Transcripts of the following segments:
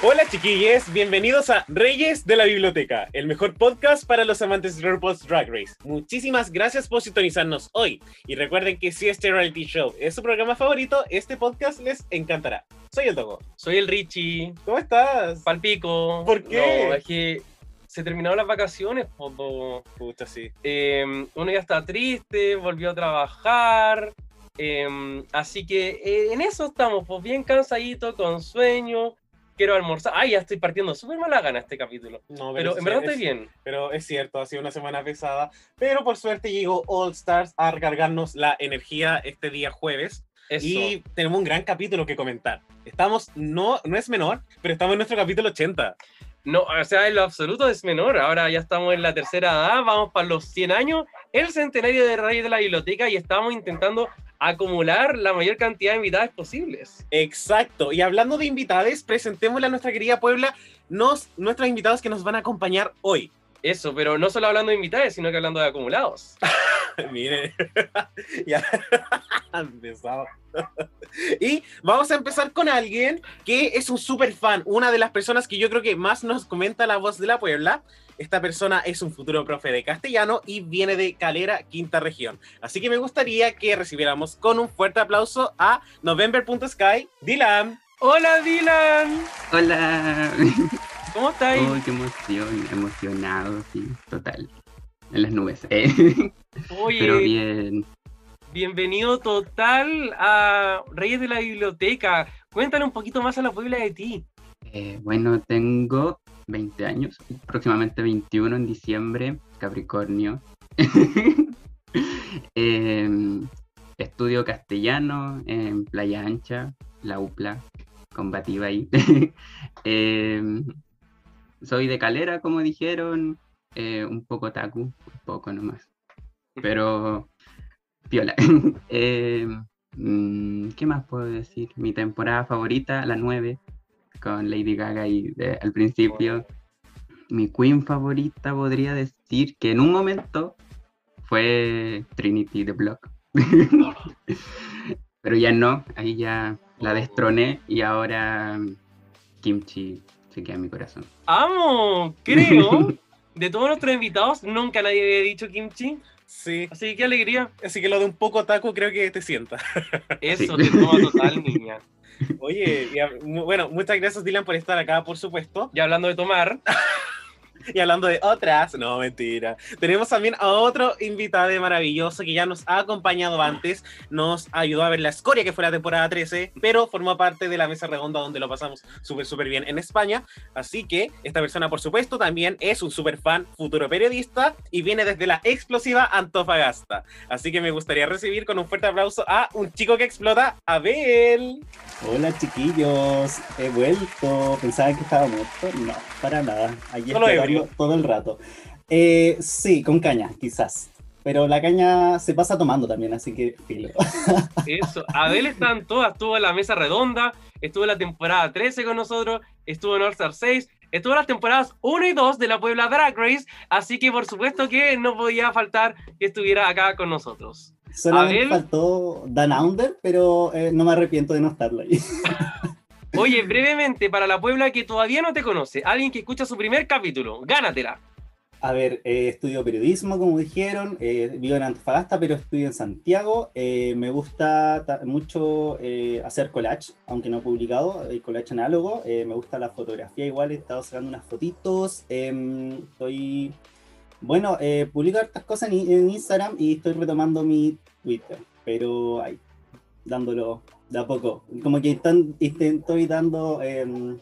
Hola chiquillos, bienvenidos a Reyes de la Biblioteca, el mejor podcast para los amantes de RuPaul's Drag Race. Muchísimas gracias por sintonizarnos hoy y recuerden que si este reality show es su programa favorito, este podcast les encantará. Soy el Dogo. Soy el Richie. ¿Cómo estás? Palpico. ¿Por qué? No, es que se terminaron las vacaciones, poco. Pucha, sí. Eh, uno ya está triste, volvió a trabajar. eh, así que eh, en eso estamos, pues bien cansadito, con sueño. Quiero almorzar. Ay, ya estoy partiendo súper mala gana este capítulo. No, Pero sí, en verdad es- estoy bien. Pero es cierto, ha sido una semana pesada, pero por suerte llegó All Stars a recargarnos la energía este día jueves. Eso. Y tenemos un gran capítulo que comentar. Estamos, no, no es menor, pero estamos en nuestro capítulo 80. No, o sea, en lo absoluto es menor. Ahora ya estamos en la tercera edad, vamos para los 100 años, el centenario de Reyes de la Biblioteca y estamos intentando acumular la mayor cantidad de invitadas posibles. Exacto. Y hablando de invitados, presentémosle a nuestra querida Puebla nos, nuestros invitados que nos van a acompañar hoy. Eso, pero no solo hablando de invitados, sino que hablando de acumulados. Miren, ya empezamos. y vamos a empezar con alguien que es un super fan, una de las personas que yo creo que más nos comenta la voz de la Puebla. Esta persona es un futuro profe de castellano y viene de Calera, quinta región. Así que me gustaría que recibiéramos con un fuerte aplauso a November.sky, Dylan. Hola Dylan, Hola. ¿cómo estás? Uy, qué emoción, emocionado, sí, total. En las nubes. eh. Oye, Pero bien. bienvenido total a Reyes de la Biblioteca. Cuéntale un poquito más a la Puebla de ti. Eh, bueno, tengo 20 años, próximamente 21 en diciembre, Capricornio. Em, estudio castellano en Playa Ancha, la UPLA, combativa ahí. Em, soy de Calera, como dijeron, eh, un poco taku, un poco nomás. Pero, piola. Em, mm, ¿Qué más puedo decir? Mi temporada favorita, la 9, con Lady Gaga y de- al principio. Mi queen favorita podría decir que en un momento fue Trinity the Block. Pero ya no, ahí ya la destroné y ahora mm, Kimchi se queda en mi corazón. Amo, creo. De todos nuestros invitados, nunca nadie había dicho kimchi. Sí, Así que qué alegría. así que lo de un poco taco creo que te sienta. Eso, Sí. te toma total, niña. Oye, bueno, muchas gracias Dylan por estar acá, por supuesto. Y hablando de tomar, Y hablando de otras, no, mentira. Tenemos también a otro invitado maravilloso que ya nos ha acompañado antes, nos ayudó a ver la escoria que fue la temporada 13, pero formó parte de la mesa redonda donde lo pasamos súper, súper bien en España. Así que esta persona, por supuesto, también es un súper fan, futuro periodista y viene desde la explosiva Antofagasta. Así que me gustaría recibir con un fuerte aplauso a un chico que explota, Abel. Hola chiquillos, he vuelto. Pensaba que estaba muerto. No, para nada. Solo ebrio. Todo el rato. Eh, sí, con caña, quizás. Pero la caña se pasa tomando también, así que filo. eso. Abel está en todas. Estuvo en la mesa redonda, estuvo en la temporada 13 con nosotros, estuvo en All Star 6, estuvo en las temporadas 1 y 2 de la Puebla Drag Race. Así que por supuesto que no podía faltar que estuviera acá con nosotros. Solamente Abel. faltó Dan Under, pero eh, no me arrepiento de no estarlo ahí. Oye, brevemente, para la Puebla que todavía no te conoce, alguien que escucha su primer capítulo, gánatela. A ver, eh, estudio periodismo, como dijeron, eh, vivo en Antofagasta, pero estudio en Santiago. Eh, me gusta ta- mucho eh, hacer collage, aunque no publicado, el collage análogo. Me gusta la fotografía igual, he estado sacando unas fotitos. em, estoy, bueno, publico hartas cosas en Instagram y estoy retomando mi Twitter, pero ahí, dándolo de a poco. Como que están, estoy dando em,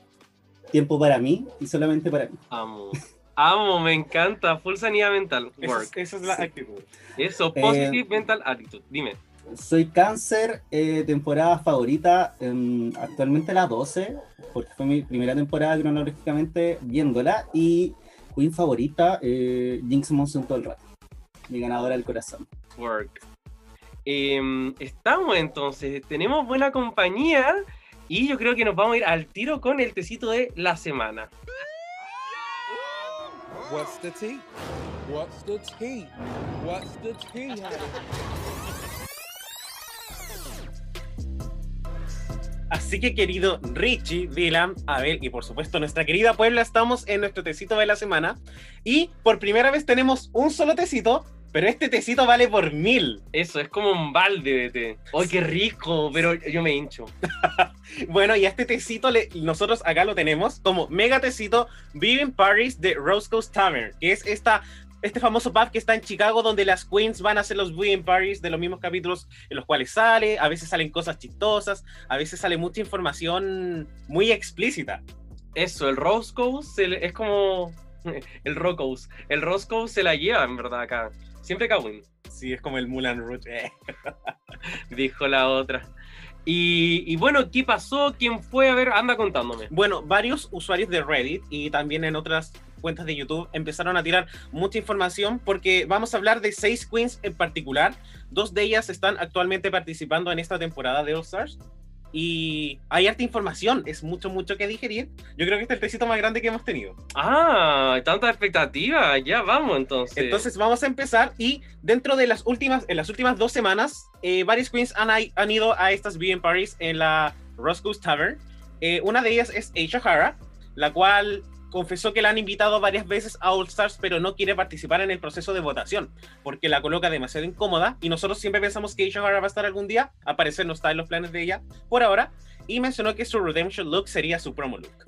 tiempo para mí y solamente para mí. Amo. Amo, me encanta. Full sanidad mental. Esa Work. es, esa es la Sí. actitud. Eso, Eh, positive mental attitude. Dime. Soy cáncer, eh, temporada favorita, em, actualmente la 12, porque fue mi primera temporada cronológicamente viéndola, y queen favorita, eh, Jinx Monsoon todo el rato. Mi ganadora del corazón. Work. Em, estamos entonces, tenemos buena compañía y yo creo que nos vamos a ir al tiro con el tecito de la semana. What's the tea? What's the tea? What's the tea? Así que querido Richie, Dylan, Abel y por supuesto nuestra querida Puebla, estamos en nuestro tecito de la semana. Y por primera vez tenemos un solo tecito, pero este tecito vale por mil. Eso, es como un balde de té. ¡Ay, qué rico! Pero yo me hincho. Bueno, y a este tecito le- nosotros acá lo tenemos como mega tecito Vive Paris de Rose Coast Tavern, que es esta, este famoso pub que está en Chicago donde las queens van a hacer los Vive Paris de los mismos capítulos en los cuales sale, a veces salen cosas chistosas, a veces sale mucha información muy explícita. Eso, el Roscoe es como el Rocco's. El Roscoe se la lleva, en verdad, acá. Siempre Kawin, Sí, es como el Mulan Rouge. eh. dijo la otra. Y, y bueno, ¿qué pasó? ¿Quién fue? A ver, anda contándome. Bueno, varios usuarios de Reddit y también en otras cuentas de YouTube empezaron a tirar mucha información porque vamos a hablar de seis queens en particular. Dos de ellas están actualmente participando en esta temporada de All Stars. Y hay harta información, es mucho, mucho que digerir. Yo creo que este es el tecito más grande que hemos tenido. Ah, tanta expectativa. Ya vamos entonces. Entonces vamos a empezar y dentro de las últimas, en las últimas dos semanas, eh, varias queens han, han ido a estas viewing parties en la Roscoe's Tavern. Eh, una de ellas es Aisha Hara, la cual confesó que la han invitado varias veces a All Stars, pero no quiere participar en el proceso de votación, porque la coloca demasiado incómoda y nosotros siempre pensamos que Hara va a estar algún día, al parecer no está en los planes de ella por ahora, y mencionó que su redemption look sería su promo look.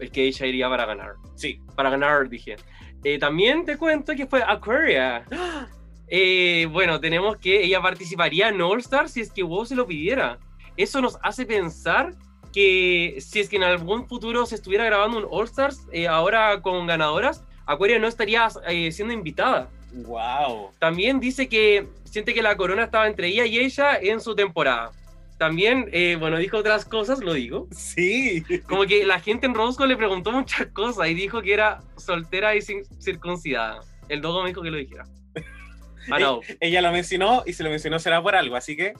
el que ella iría para ganar. Sí, Para ganar, dije. Eh, también te cuento que fue Aquaria. Eh, bueno, tenemos que ella participaría en All Star si es que WoW se lo pidiera. Eso nos hace pensar que si es que en algún futuro se estuviera grabando un All Stars, eh, ahora con ganadoras, Aquaria no estaría eh, siendo invitada. wow. También dice que siente que la corona estaba entre ella y ella en su temporada. También, eh, bueno, dijo otras cosas, lo digo. Sí. Como que la gente en Roscoe le preguntó muchas cosas y dijo que era soltera y sin- circuncidada. El dogo me dijo que lo dijera. Ah, no. ella lo mencionó y si lo mencionó será por algo, así que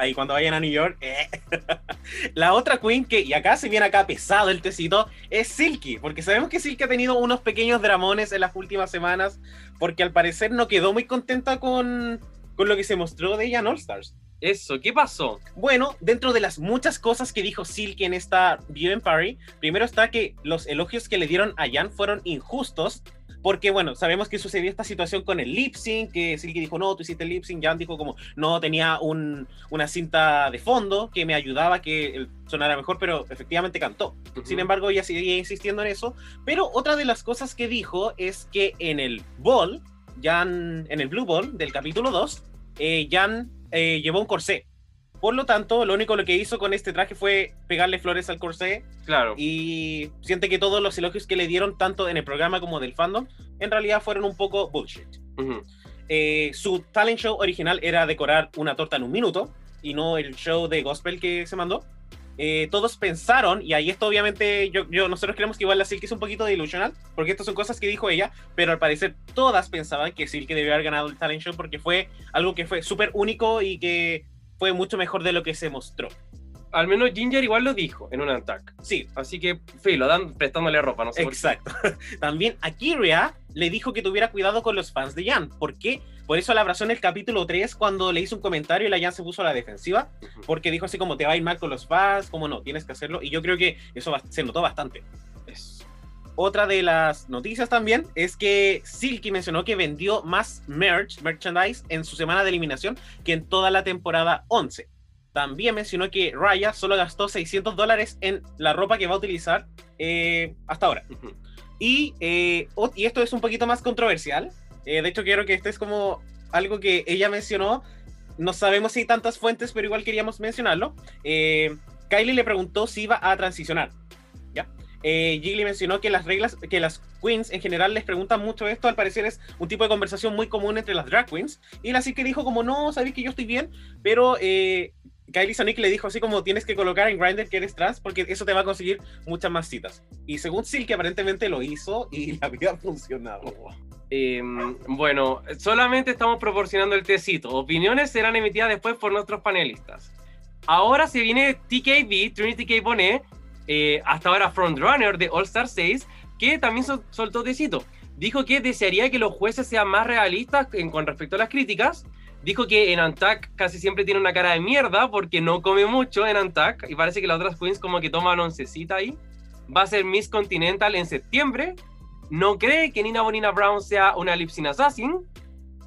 ahí cuando vayan a New York. eh. La otra queen que, y acá se viene acá pesado el tecito, es Silky, porque sabemos que Silky ha tenido unos pequeños dramones en las últimas semanas, porque al parecer no quedó muy contenta con, con lo que se mostró de ella en All Stars. Eso, ¿qué pasó? Bueno, dentro de las muchas cosas que dijo Silky en esta Viewing Party, primero está que los elogios que le dieron a Jan fueron injustos, porque bueno, sabemos que sucedió esta situación con el lip sync, que Silky dijo, no, tú hiciste el lip sync, Jan dijo como, no, tenía un- una cinta de fondo que me ayudaba a que sonara mejor, pero efectivamente cantó. Sin embargo, ella seguía insistiendo en eso. Pero otra de las cosas que dijo es que en el Ball, Jan, en el Blue Ball del capítulo 2, eh, Jan eh, llevó un corsé. Por lo tanto, lo único lo que hizo con este traje fue pegarle flores al corsé Claro. y siente que todos los elogios que le dieron, tanto en el programa como del fandom, en realidad fueron un poco bullshit. Eh, su talent show original era decorar una torta en un minuto y no el show de gospel que se mandó. Eh, todos pensaron, y ahí esto obviamente yo, yo- nosotros creemos que igual la Silky es un poquito delusional, porque estas son cosas que dijo ella, pero al parecer todas pensaban que Silky debió haber ganado el talent show porque fue algo que fue súper único y que fue mucho mejor de lo que se mostró. Al menos Ginger igual lo dijo en un attack. Sí, Así que, filo, dan prestándole ropa, no sé por qué. Exacto. También a Kyria le dijo que tuviera cuidado con los fans de Jan. ¿Por qué? Por eso la abrazó en el capítulo 3 cuando le hizo un comentario y la Jan se puso a la defensiva. Porque dijo así como te va a ir mal con los fans, como no, tienes que hacerlo. Y yo creo que eso se notó bastante. Otra de las noticias también es que Silky mencionó que vendió más merch, merchandise en su semana de eliminación que en toda la temporada 11. También mencionó que Raya solo gastó 600 dólares en la ropa que va a utilizar eh, hasta ahora. Y, eh, y esto es un poquito más controversial. Eh, de hecho, quiero que este es como algo que ella mencionó. No sabemos si hay tantas fuentes, pero igual queríamos mencionarlo. Eh, Kylie le preguntó si iba a transicionar. ¿ya? Eh, mencionó que las reglas, que las queens en general les preguntan mucho esto. Al parecer es un tipo de conversación muy común entre las drag queens. Y la que dijo como, no, sabéis que yo estoy bien, pero eh, Kylie Sonic le dijo así como tienes que colocar en Grindr que eres trans porque eso te va a conseguir muchas más citas. Y según Silk aparentemente lo hizo y le había funcionado. Eh, bueno, solamente estamos proporcionando el tecito. Opiniones serán emitidas después por nuestros panelistas. Ahora se viene TKB, Trinity K. Bonet, eh, hasta ahora frontrunner de All Star 6, que también sol- soltó tecito. Dijo que desearía que los jueces sean más realistas en- con respecto a las críticas. Dijo que en Antac casi siempre tiene una cara de mierda porque no come mucho en Antac y parece que las otras queens como que toman oncecita ahí. Va a ser Miss Continental en septiembre. No cree que Nina Bonina Brown sea una lip sync assassin.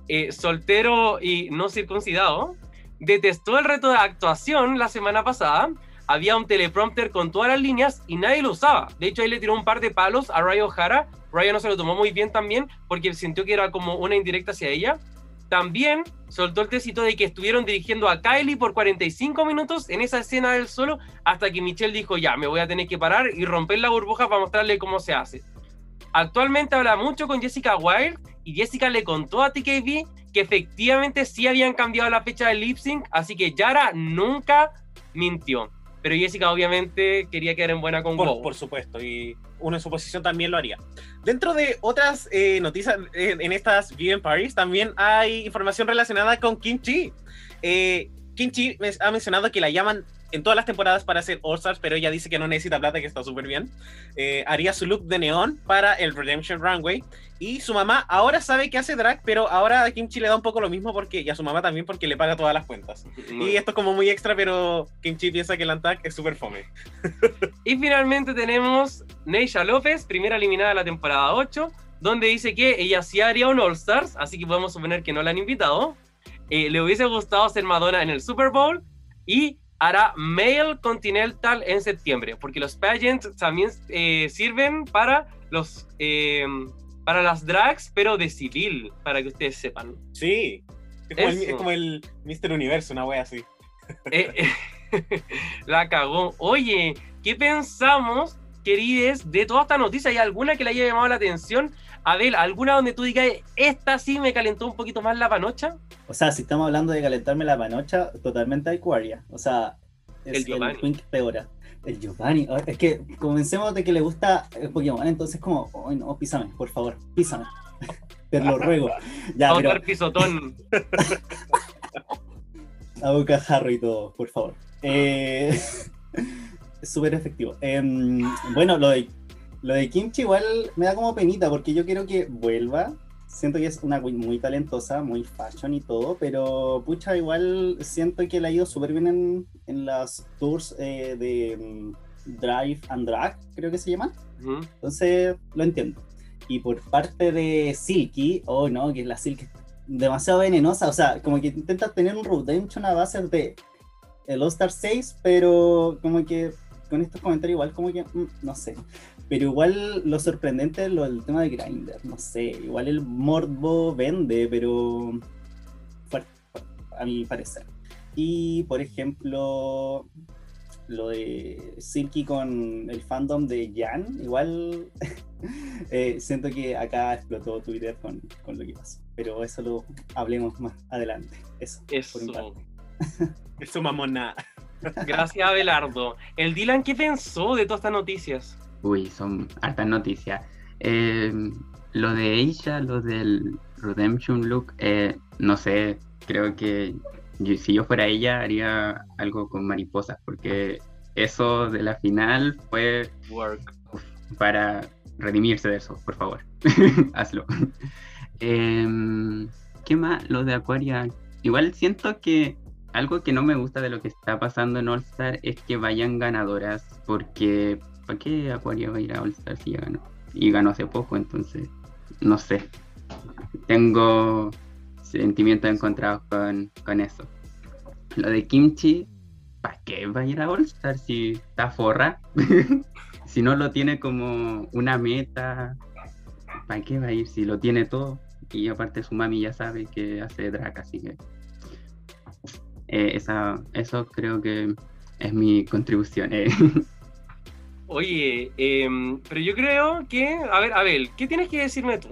Eh, soltero y no circuncidado. Detestó el reto de actuación la semana pasada. Había un teleprompter con todas las líneas y nadie lo usaba. De hecho, ahí le tiró un par de palos a Ryan O'Hara. Ryan no se lo tomó muy bien también porque sintió que era como una indirecta hacia ella. También soltó el tecito de que estuvieron dirigiendo a Kylie por 45 minutos en esa escena del solo hasta que Michelle dijo, ya, me voy a tener que parar y romper la burbuja para mostrarle cómo se hace. Actualmente habla mucho con Jessica Wilde y Jessica le contó a TKB que efectivamente sí habían cambiado la fecha del lip sync, así que Yara nunca mintió. Pero Jessica obviamente quería quedar en buena con Por, por supuesto, y uno en su posición también lo haría. Dentro de otras eh, noticias en estas Viewing Parties, también hay información relacionada con Kim Chi. Eh, Kim Chi me- ha mencionado que la llaman en todas las temporadas para hacer All Stars, pero ella dice que no necesita plata, que está súper bien. Eh, haría su look de neón para el Redemption Runway. Y su mamá ahora sabe que hace drag, pero ahora a Kim Chi le da un poco lo mismo porque, y a su mamá también porque le paga todas las cuentas. Y esto es como muy extra, pero Kim Chi piensa que el Antac es súper fome. Y finalmente tenemos Neisha López, primera eliminada de la temporada 8, donde dice que ella sí haría un All Stars, así que podemos suponer que no la han invitado. Eh, le hubiese gustado ser Madonna en el Super Bowl y hará Male Continental en septiembre, porque los pageants también eh, sirven para los eh, para las drags, pero de civil, para que ustedes sepan. Sí. Es como, el, es como el Mr. Universo, una wea así. Eh, la cagó. Oye, ¿qué pensamos, querides, de toda esta noticia? ¿Hay alguna que le haya llamado la atención? Abel, ¿alguna donde tú digas, esta sí me calentó un poquito más la panocha? O sea, si estamos hablando de calentarme la panocha, totalmente Aquaria. O sea, es El el, Giovanni. Twink peora. El Giovanni. ah, Es que comencemos de que le gusta el Pokémon, entonces como, ay no, písame, por favor, písame. Te lo ruego. Ya, a pero pisotón. a boca jarro y todo, por favor. Eh, es súper efectivo. Em, bueno, lo de, lo de Kimchi igual me da como penita porque yo quiero que vuelva. Siento que es una muy talentosa, muy fashion y todo, pero pucha, igual siento que le ha ido súper bien en, en las tours eh, de mm, Drive and Drag, creo que se llaman. Ujú. Entonces, lo entiendo. Y por parte de Silky, oh no, que la Silky es demasiado venenosa. O sea, como que intenta tener un redemption a base de el All-Star 6, pero como que con estos comentarios igual como que, mm, no sé. Pero igual lo sorprendente es lo del tema de Grindr, no sé. Igual el morbo vende, pero fuerte, fuerte, a mi parecer. Y por ejemplo, lo de Silky con el fandom de Jan, igual eh, siento que acá explotó Twitter con, con lo que pasó. Pero eso lo hablemos más adelante. Eso. Eso. por parte. Eso mamona. Gracias, Abelardo. El Dylan, ¿qué pensó de todas estas noticias? Uy, son hartas noticias. Eh, lo de ella, lo del Redemption Look, eh, no sé, creo que yo- si yo fuera ella haría algo con mariposas, porque eso de la final fue Work. para redimirse de eso, por favor. Hazlo. Em, ¿Qué más? Lo de Aquaria. Igual siento que algo que no me gusta de lo que está pasando en All Star es que vayan ganadoras, porque ¿para qué Aquaria va a ir a All Star si ya ganó? Y ganó hace poco, entonces, no sé. Tengo sentimientos encontrados con, con eso. Lo de Kimchi, ¿para qué va a ir a All Star si está forra? si no lo tiene como una meta, ¿para qué va a ir si lo tiene todo? Y aparte su mami ya sabe que hace drag, así que eh, esa, eso creo que es mi contribución. eh. Oye, em, pero yo creo que. A ver, Abel, ¿qué tienes que decirme tú?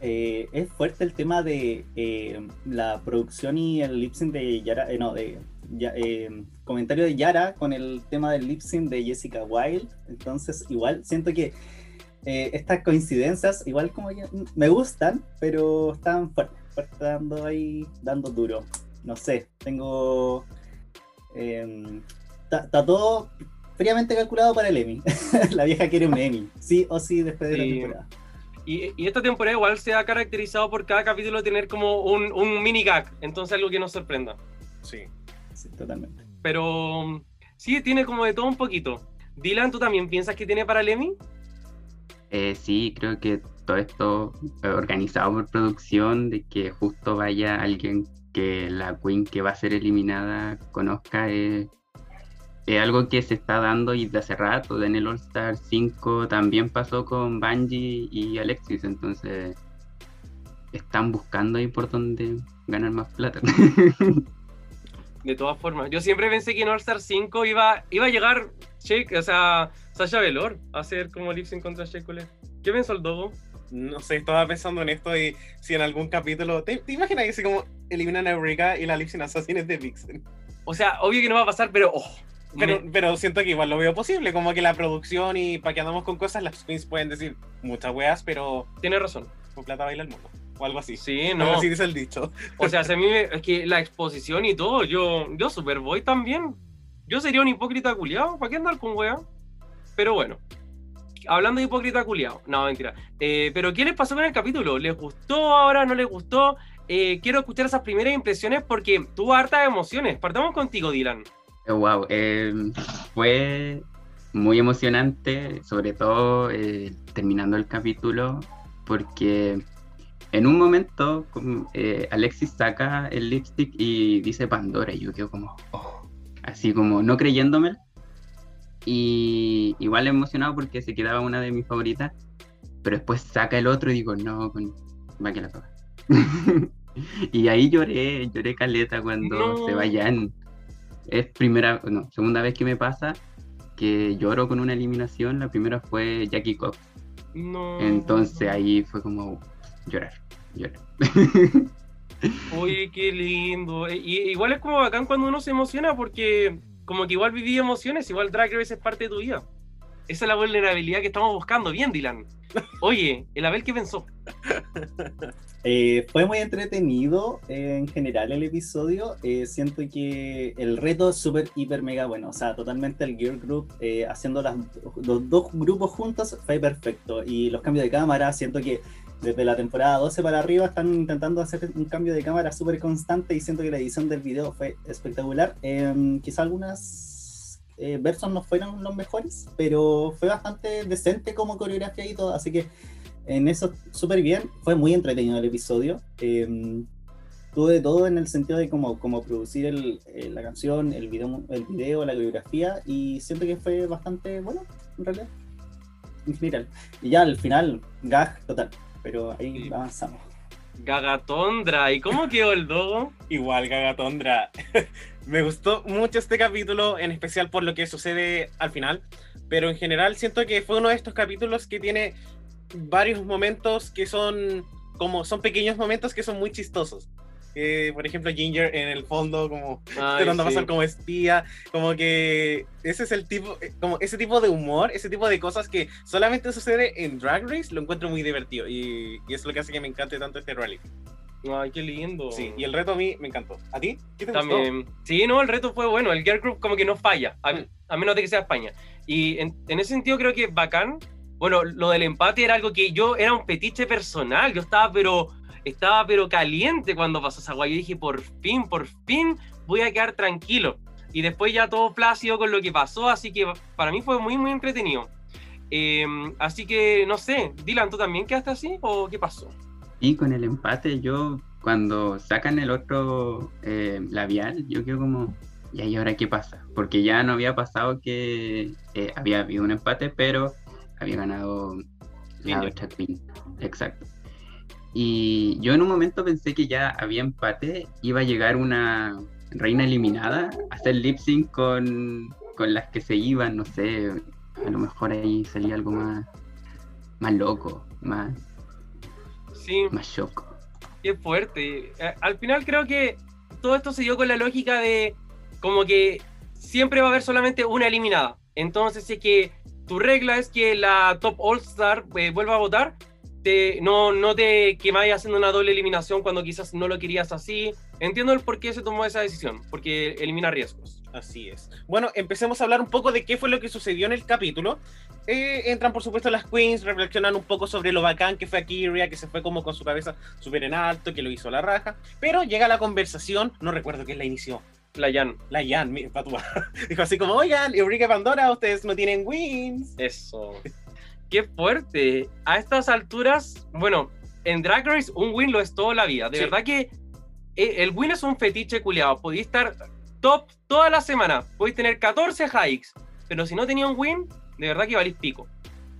Eh, es fuerte el tema de eh, la producción y el lip sync de Yara, eh, no, de ya, comentario de Yara con el tema del lip sync de Jessica Wilde. Entonces, igual siento que estas coincidencias, igual como que me gustan, pero están fuertes, fuertes, dando ahí, dando duro. No sé, tengo. em, Está está todo fríamente calculado para el Emmy. la vieja quiere un Emmy, sí o sí, después de la temporada. Y, y esta temporada igual se ha caracterizado por cada capítulo tener como un, un mini gag, entonces algo que nos sorprenda. Sí. Sí, totalmente. Pero mm, sí, tiene como de todo un poquito. Dylan, ¿tú también piensas que tiene para el Emmy? Eh, sí, creo que todo esto eh, organizado por producción, de que justo vaya alguien que la Queen que va a ser eliminada conozca, eh, es algo que se está dando y de hace rato. En el All Star 5 también pasó con Bungie y Alexis, entonces están buscando ahí por donde ganar más plata. De todas formas, yo siempre pensé que en All Star 5 iba, iba a llegar Shake, o sea, Sasha Velour a hacer como lip sync contra Shake. ¿Qué pensó el Dogo? No sé, estaba pensando en esto y si en algún capítulo. ¿Te, te imaginas que si como eliminan a Eureka y la Lipsin Assassin es de Vixen? O sea, obvio que no va a pasar, pero oh, Pero, pero siento que igual lo veo posible, como que la producción y para que andamos con cosas, las queens pueden decir muchas weas, pero tiene razón. con plata baila el mundo. O algo así. Sí, Algo no. así dice el dicho. O sea, si a mí me- es que la exposición y todo, yo, yo Superboy también. Yo sería un hipócrita culiado, ¿para qué andar con wea? Pero bueno, hablando de hipócrita culiado, no, mentira. Eh, pero ¿qué les pasó con el capítulo? ¿Les gustó ahora? ¿No les gustó? Eh, quiero escuchar esas primeras impresiones porque tuvo hartas emociones. Partamos contigo, Dylan. Wow, eh, fue muy emocionante, sobre todo eh, terminando el capítulo, porque en un momento eh, Alexis saca el lipstick y dice Pandora, y yo quedo como, oh, así como no creyéndome. Y igual emocionado porque se quedaba una de mis favoritas, pero después saca el otro y digo, no, con... va que la toca. y ahí lloré, lloré caleta cuando No. se vayan. Es primera, no, segunda vez que me pasa que lloro con una eliminación. La primera fue Jackie Cox. No. Entonces ahí fue como llorar, llorar. Uy, qué lindo. E- Y, igual es como bacán cuando uno se emociona porque como que igual viví emociones, igual Drag Race es parte de tu vida. Esa es la vulnerabilidad que estamos buscando. Bien, Dylan. Oye, el Abel, ¿qué pensó? Eh, fue muy entretenido eh, en general el episodio. Eh, siento que el reto es súper, hiper, mega bueno. O sea, totalmente el Gear Group eh, haciendo los dos grupos juntos fue perfecto. Y los cambios de cámara, siento que desde la temporada 12 para arriba están intentando hacer un cambio de cámara súper constante y siento que la edición del video fue espectacular. Eh, quizá algunas eh, versos no fueron los mejores, pero fue bastante decente como coreografía y todo. Así que en eso súper bien, fue muy entretenido el episodio. Eh, tuve todo en el sentido de cómo, cómo producir el- eh, la canción, el video, el video, la coreografía, y siento que fue bastante bueno, en realidad, en general. Y ya al final, gag total, pero ahí Sí. avanzamos. Gagatondra. ¿Y cómo quedó el Dogo? Igual, Gagatondra. Me gustó mucho este capítulo, en especial por lo que sucede al final. Pero en general siento que fue uno de estos capítulos que tiene varios momentos que son como son pequeños momentos que son muy chistosos. Eh, por ejemplo, Ginger en el fondo como tratando sí. pasar como espía, como que ese es el tipo, eh, como ese tipo de humor, ese tipo de cosas que solamente sucede en Drag Race, lo encuentro muy divertido y, y es lo que hace que me encante tanto este reality. Ay, qué lindo. Sí, y el reto a mí me encantó. ¿A ti? ¿Qué te gustó? También. Sí, no, el reto fue bueno. El Girl Group como que no falla, a, a menos de que sea España. Y en, en ese sentido creo que bacán. Bueno, lo del empate era algo que yo era un petiche personal. Yo estaba pero estaba pero caliente cuando pasó esa guay. Yo dije, por fin, por fin voy a quedar tranquilo. Y después ya todo plácido con lo que pasó, así que para mí fue muy, muy entretenido. Eh, así que, no sé, Dylan, ¿tú también quedaste así o qué pasó? Y con el empate, yo cuando sacan el otro eh, labial, yo quedo como, ¿y ahí ahora qué pasa? Porque ya no había pasado que eh, había habido un empate, pero había ganado la otra. Exacto. Y yo en un momento pensé que ya había empate, iba a llegar una reina eliminada a hacer lip sync con, con las que se iban, no sé, a lo mejor ahí salía algo más, más loco, más, Sí, más shock. Qué fuerte. Eh, Al final creo que todo esto se dio con la lógica de como que siempre va a haber solamente una eliminada. Entonces, si es que tu regla es que la Top All Star eh, vuelva a votar, te, no, no te que vayas haciendo una doble eliminación cuando quizás no lo querías así. Entiendo el por qué se tomó esa decisión, porque elimina riesgos. Así es. Bueno, empecemos a hablar un poco de qué fue lo que sucedió en el capítulo. Eh, entran, por supuesto, las queens, reflexionan un poco sobre lo bacán que fue aquí Ria, que se fue como con su cabeza súper en alto, que lo hizo la raja. Pero llega la conversación, no recuerdo quién la inició. La Jan. La Jan, mi. Dijo así como, oigan, Eureka Pandora, ustedes no tienen wins. Eso. Qué fuerte. A estas alturas, bueno, en Drag Race un win lo es toda la vida. De Sí. verdad que eh, el win es un fetiche culiado. Podéis estar top toda la semana. Podéis tener 14 hikes. Pero si no tenía un win, de verdad que valís pico.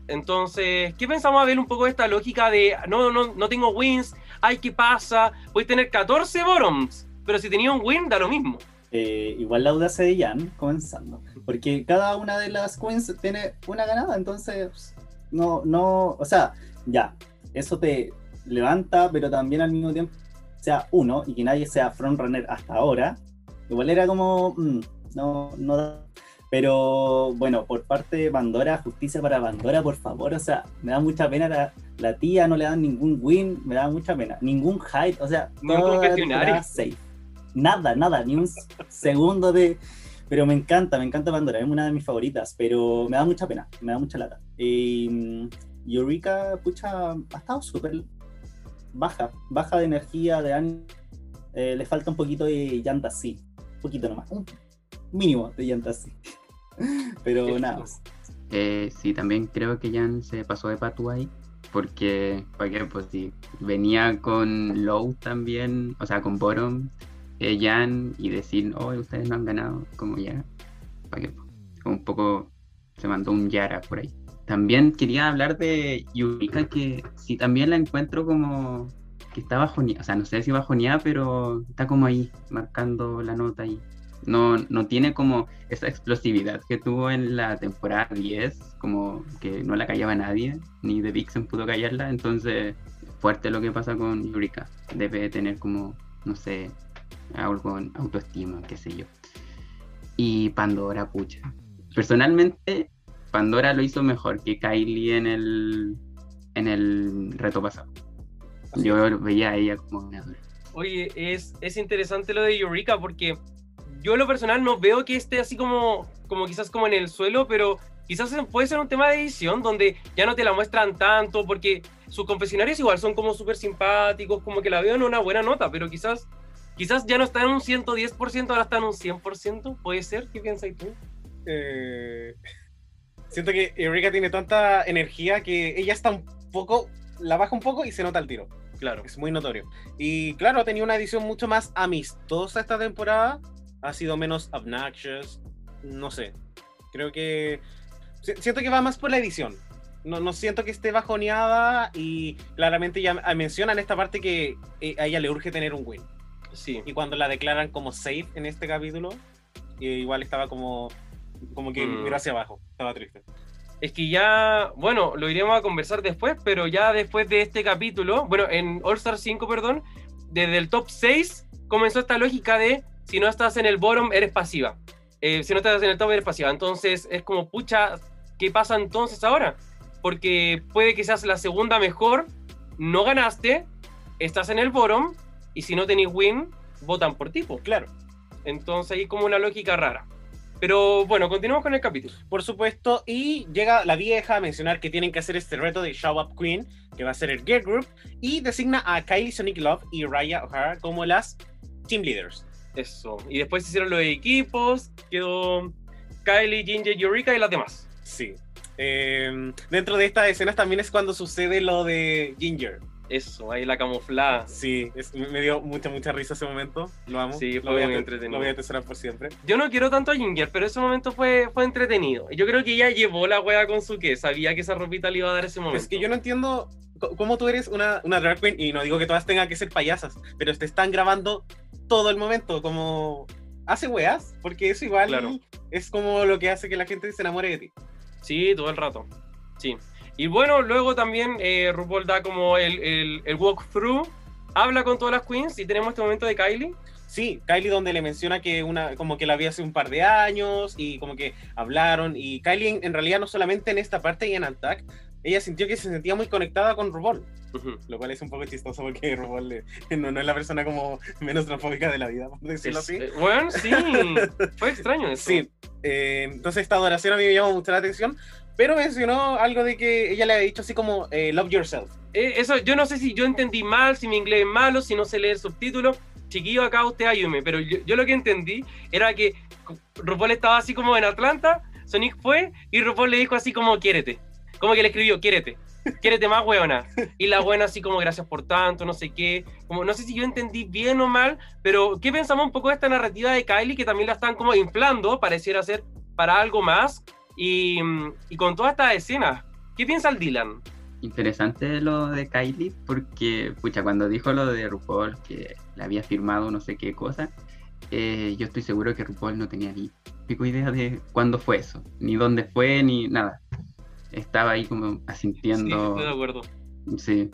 Entonces, ¿qué pensamos a ver un poco de esta lógica de no, no, no tengo wins? Ay, ¿qué pasa? Podéis tener 14 bottoms. Pero si tenía un win, da lo mismo. Eh, igual la audacia de Jan, comenzando. Porque cada una de las queens tiene una ganada, entonces no, no, o sea, ya, eso te levanta, pero también al mismo tiempo sea uno y que nadie sea frontrunner hasta ahora. Igual era como, mm, no, no da. Pero bueno, por parte de Pandora, justicia para Pandora, por favor, o sea, me da mucha pena la, la tía, no le dan ningún win, me da mucha pena. Ningún hype, o sea, Ningún toda la safe. Nada, nada, ni un segundo de. Pero me encanta, me encanta Pandora, es una de mis favoritas, pero me da mucha pena, me da mucha lata. Y y Eureka, pucha, ha estado súper baja, baja de energía, de ánimo. Eh, le falta un poquito de llanta sí, un poquito nomás, un mínimo de llanta sí. Pero nada más. Eh, sí, también creo que Jan se pasó de patu ahí. Porque, ¿para qué? Pues sí, venía con Low también, o sea, con Bottom, eh, Jan, y decir, oh, ustedes no han ganado, como ya, ¿para? Como un poco se mandó un Yara por ahí. También quería hablar de Yurika, que sí, también la encuentro como que está bajoneada, o sea, no sé si bajoneada, pero está como ahí, marcando la nota ahí. No, no tiene como esa explosividad que tuvo en la temporada 10, como que no la callaba nadie, ni The Vixen pudo callarla, entonces fuerte lo que pasa con Yurika. Debe tener como, no sé, algo en autoestima, qué sé yo. Y Pandora, pucha. Personalmente, Pandora lo hizo mejor que Kylie en el, en el reto pasado. Yo veía a ella como ganadora. Oye, es, es interesante lo de Eureka porque yo en lo personal no veo que esté así como, como quizás como en el suelo, pero quizás puede ser un tema de edición donde ya no te la muestran tanto porque sus confesionarios igual son como súper simpáticos, como que la veo en una buena nota, pero quizás, quizás ya no está en un 110%, ahora está en un 100%, puede ser, ¿qué piensas tú? Eh, siento que Eureka tiene tanta energía que ella está un poco, la baja un poco y se nota el tiro. Claro. Es muy notorio. Y claro, ha tenido una edición mucho más amistosa esta temporada. Ha sido menos obnoxious. No sé. Creo que. si- Siento que va más por la edición. No, no siento que esté bajoneada y claramente ya mencionan esta parte que eh, a ella le urge tener un win. Sí. Y cuando la declaran como safe en este capítulo, eh, igual estaba como, como que Mm. miró hacia abajo. Estaba triste. Es que ya, bueno, lo iremos a conversar después, pero ya después de este capítulo, bueno, en All Star 5, perdón, desde el top 6 comenzó esta lógica de si no estás en el bottom, eres pasiva. Eh, si no estás en el top, eres pasiva. Entonces es como, pucha, ¿qué pasa entonces ahora? Porque puede que seas la segunda mejor, no ganaste, estás en el bottom, y si no tenés win, votan por tipo. Claro. Entonces hay como una lógica rara. Pero bueno, continuamos con el capítulo. Por supuesto, y llega la vieja a mencionar que tienen que hacer este reto de Show Up Queen, que va a ser el Girl Group, y designa a Kylie Sonic Love y Raya O'Hara como las Team Leaders. Eso. Y después hicieron los equipos, quedó Kylie, Ginger, Eureka y las demás. Sí. Eh, dentro de estas escenas también es cuando sucede lo de Ginger. Eso, ahí la camuflada. Sí, es- me dio mucha, mucha risa ese momento. Lo amo. Sí, lo fue voy a muy te- entretenido. Lo voy a atesorar por siempre. Yo no quiero tanto a Ginger, pero ese momento fue, fue entretenido. Yo creo que ella llevó la wea con su que sabía que esa ropita le iba a dar ese momento. Es que yo no entiendo cómo tú eres una, una drag queen, y no digo que todas tengan que ser payasas, pero te están grabando todo el momento, como hace weas, porque eso igual Claro. es como lo que hace que la gente se enamore de ti. Sí, todo el rato. Sí. Y bueno, luego también eh, RuPaul da como el, el, el walkthrough, habla con todas las queens y tenemos este momento de Kylie. Sí, Kylie donde le menciona que una, como que la vi hace un par de años y como que hablaron y Kylie en, en realidad no solamente en esta parte y en Attack, ella sintió que se sentía muy conectada con RuPaul, Ujú. lo cual es un poco chistoso porque RuPaul le- no, no es la persona como menos transfóbica de la vida, por decirlo así. eh, bueno, sí, fue extraño eso. Sí, eh, entonces esta adoración a mí me llamó mucho la atención, pero mencionó algo de que ella le había dicho así como eh, love yourself. Eh, eso, yo no sé si yo entendí mal, si mi inglés es malo, si no sé leer subtítulos. Chiquillo, acá usted ayúdeme. Pero yo, yo lo que entendí era que RuPaul estaba así como en Atlanta, Sonic fue y RuPaul le dijo así como quiérete. Como que le escribió, quiérete. Quiérete más, weona. Y la buena así como gracias por tanto, no sé qué. Como no sé si yo entendí bien o mal, pero ¿qué pensamos un poco de esta narrativa de Kylie que también la están como inflando, pareciera ser para algo más? Y, y con todas estas escenas, ¿qué piensa el Dylan? Interesante lo de Kylie, porque, pucha, cuando dijo lo de RuPaul, que le había firmado no sé qué cosa, eh, yo estoy seguro que RuPaul no tenía ni pico idea de cuándo fue eso, ni dónde fue, ni nada. Estaba ahí como Sí, asintiendo. estoy de acuerdo. Sí.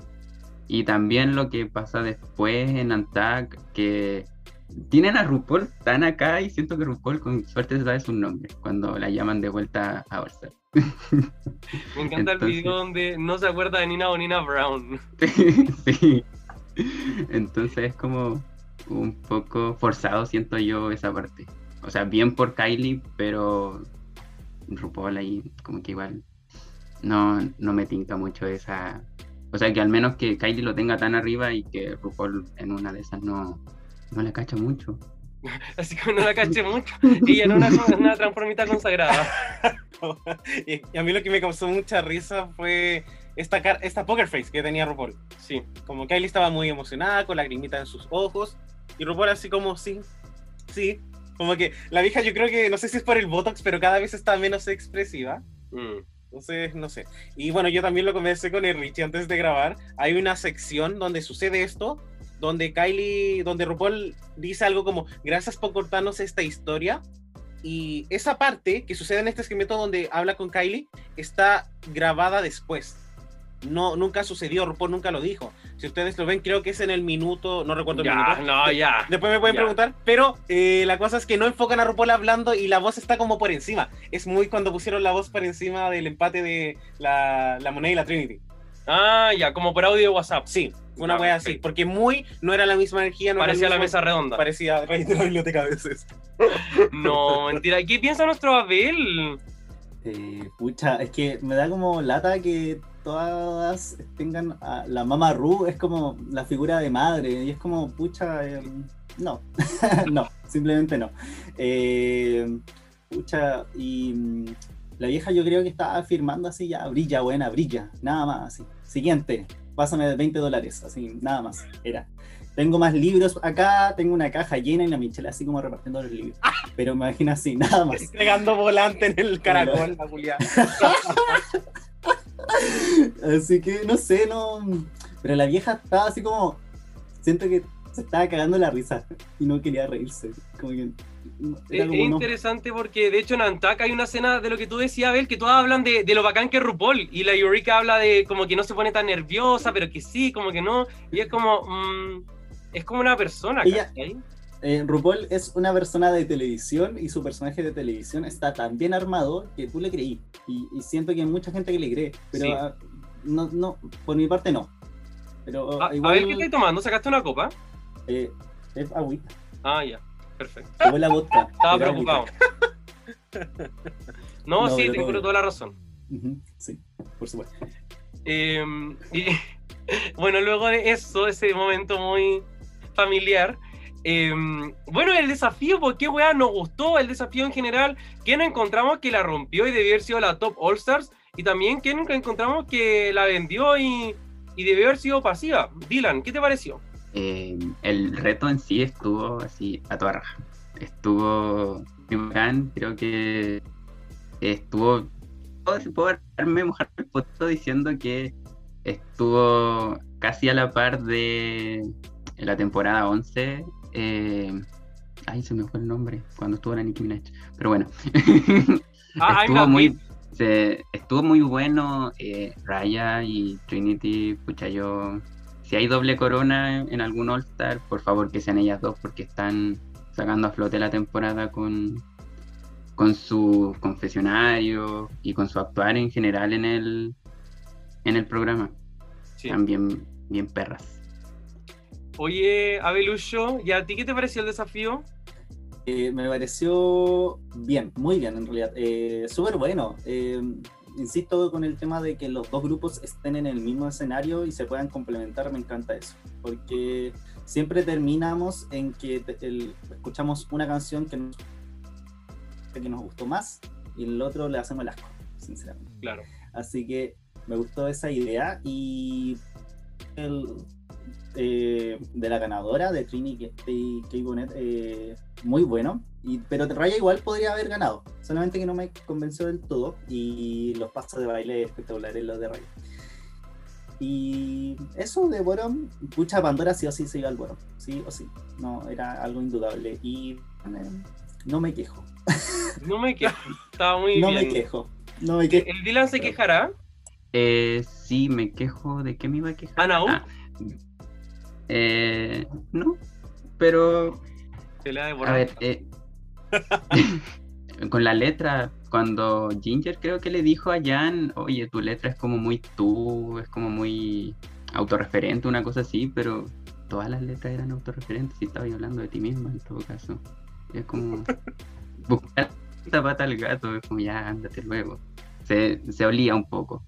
Y también lo que pasa después en Antac, que tienen a RuPaul tan acá y siento que RuPaul con suerte se sabe su nombre cuando la llaman de vuelta a All Star. Me encanta el video donde no se acuerda de Nina o Nina Brown. sí. Entonces es como un poco forzado, siento yo, esa parte. O sea, bien por Kylie, pero RuPaul ahí como que igual no, no me tinca mucho esa... O sea, que al menos que Kylie lo tenga tan arriba y que RuPaul en una de esas no, no le cacha mucho. Así que no la caché mucho. Ella no una, una transformita consagrada. y, y a mí lo que me causó mucha risa fue esta, car- esta poker face que tenía RuPaul. Sí. Como Kylie estaba muy emocionada, con lagrimita en sus ojos, y RuPaul así como, sí, sí. Como que la vieja yo creo que, no sé si es por el Botox, pero cada vez está menos expresiva. Mm. Entonces, no sé. Y bueno, yo también lo conversé con el Richie antes de grabar. Hay una sección donde sucede esto, donde Kylie, donde RuPaul dice algo como, gracias por cortarnos esta historia. Y esa parte que sucede en este esqueleto donde habla con Kylie está grabada después. No, nunca sucedió, RuPaul nunca lo dijo. Si ustedes lo ven, creo que es en el minuto, no recuerdo el Ya, minuto. no, De- ya. Después me pueden Ya. preguntar, pero eh, la cosa es que no enfocan a RuPaul hablando y la voz está como por encima. Es muy cuando pusieron la voz por encima del empate de la, la moneda y la Trinity. Ah, ya, como por audio de WhatsApp. Sí, una wea así, porque muy no era la misma energía, no Parecía era la mesa redonda. Parecía Rey de la biblioteca a veces. No, mentira. ¿Qué piensa nuestro Abel? Eh, pucha, es que me da como lata que todas tengan a la mamá Ru, es como la figura de madre, y es como, pucha, eh, no, no, simplemente no. Eh, pucha, y mm, la vieja yo creo que estaba afirmando así, ya, brilla, buena, brilla, nada más, así. Siguiente, pásame 20 dólares, así, nada más, era. Tengo más libros acá, tengo una caja llena y la Michelle así como repartiendo los libros. Pero me imagino así, nada más. Entregando volante en el caracol, la Julia. Así que no sé, no. Pero la vieja estaba así como. Siento que se estaba cagando la risa y no quería reírse. Como que. Es, Era es no. interesante porque de hecho en Antac hay una escena de lo que tú decías, Abel, que todas hablan de, de lo bacán que es RuPaul y la Eureka habla de como que no se pone tan nerviosa, pero que sí, como que no. Y es como. mm, es como una persona. Ella-. Eh, RuPaul es una persona de televisión y su personaje de televisión está tan bien armado que tú le creí. Y, y siento que hay mucha gente que le cree. Pero Sí. ah, no, no, por mi parte no. Pero A, igual. Abel, ¿qué estás tomando? ¿Sacaste una copa? eh, es agüita. Ah, ya. Perfecto. La vodka. Estaba preocupado. No, No, sí, pero te todo juro bien. toda la razón. Sí, por supuesto. Eh, y, bueno, luego de eso, ese momento muy familiar. eh, bueno, el desafío, ¿por qué weá nos gustó? El desafío en general, ¿quién encontramos que la rompió y debió haber sido la top All Stars? Y también, ¿quién encontramos que la vendió y, y debió haber sido pasiva? Dylan, ¿qué te pareció? Eh, el reto en sí estuvo así a toda raja. Estuvo muy bacán, creo que estuvo. Puedo, darme mojar el poto diciendo que estuvo casi a la par de la temporada 11. eh, ay, se me fue el nombre cuando estuvo la Nicki Minaj. Pero bueno, Ah, estuvo muy, se- estuvo muy bueno. eh, Raya y Trinity, pucha, yo si hay doble corona en algún All-Star, por favor que sean ellas dos porque están sacando a flote la temporada con, con su confesionario y con su actuar en general en el, en el programa. Sí. Están bien, bien perras. Oye, Abelucho, ¿y a ti qué te pareció el desafío? Eh, me pareció bien, muy bien en realidad. Eh, Súper bueno. Eh, insisto con el tema de que los dos grupos estén en el mismo escenario y se puedan complementar, me encanta eso. Porque siempre terminamos en que el- escuchamos una canción que nos, que nos gustó más y el otro le hacemos el asco, sinceramente. Claro. Así que me gustó esa idea y el, eh, de la ganadora de Trini K, Bonet, eh, muy bueno. Y, pero Raya igual podría haber ganado, solamente que no me convenció del todo y los pasos de baile espectaculares los de Raya. Y eso de Borom, pucha Pandora sí o sí se iba al Borom, sí o sí, no, era algo indudable y eh, no me quejo, No me quejo. Estaba muy no bien. me quejo, no me quejo. ¿El Dylan se quejará? Eh, sí, me quejo. ¿De qué me iba a quejar? ¿Ana? Ah, eh, no, pero A ver, eh, con la letra, cuando Ginger creo que le dijo a Jan, oye, tu letra es como muy tú, es como muy autorreferente, una cosa así, pero todas las letras eran autorreferentes y estaba hablando de ti misma en todo caso. Es como buscar esta pata al gato, es como ya, ándate luego. Se, se olía un poco,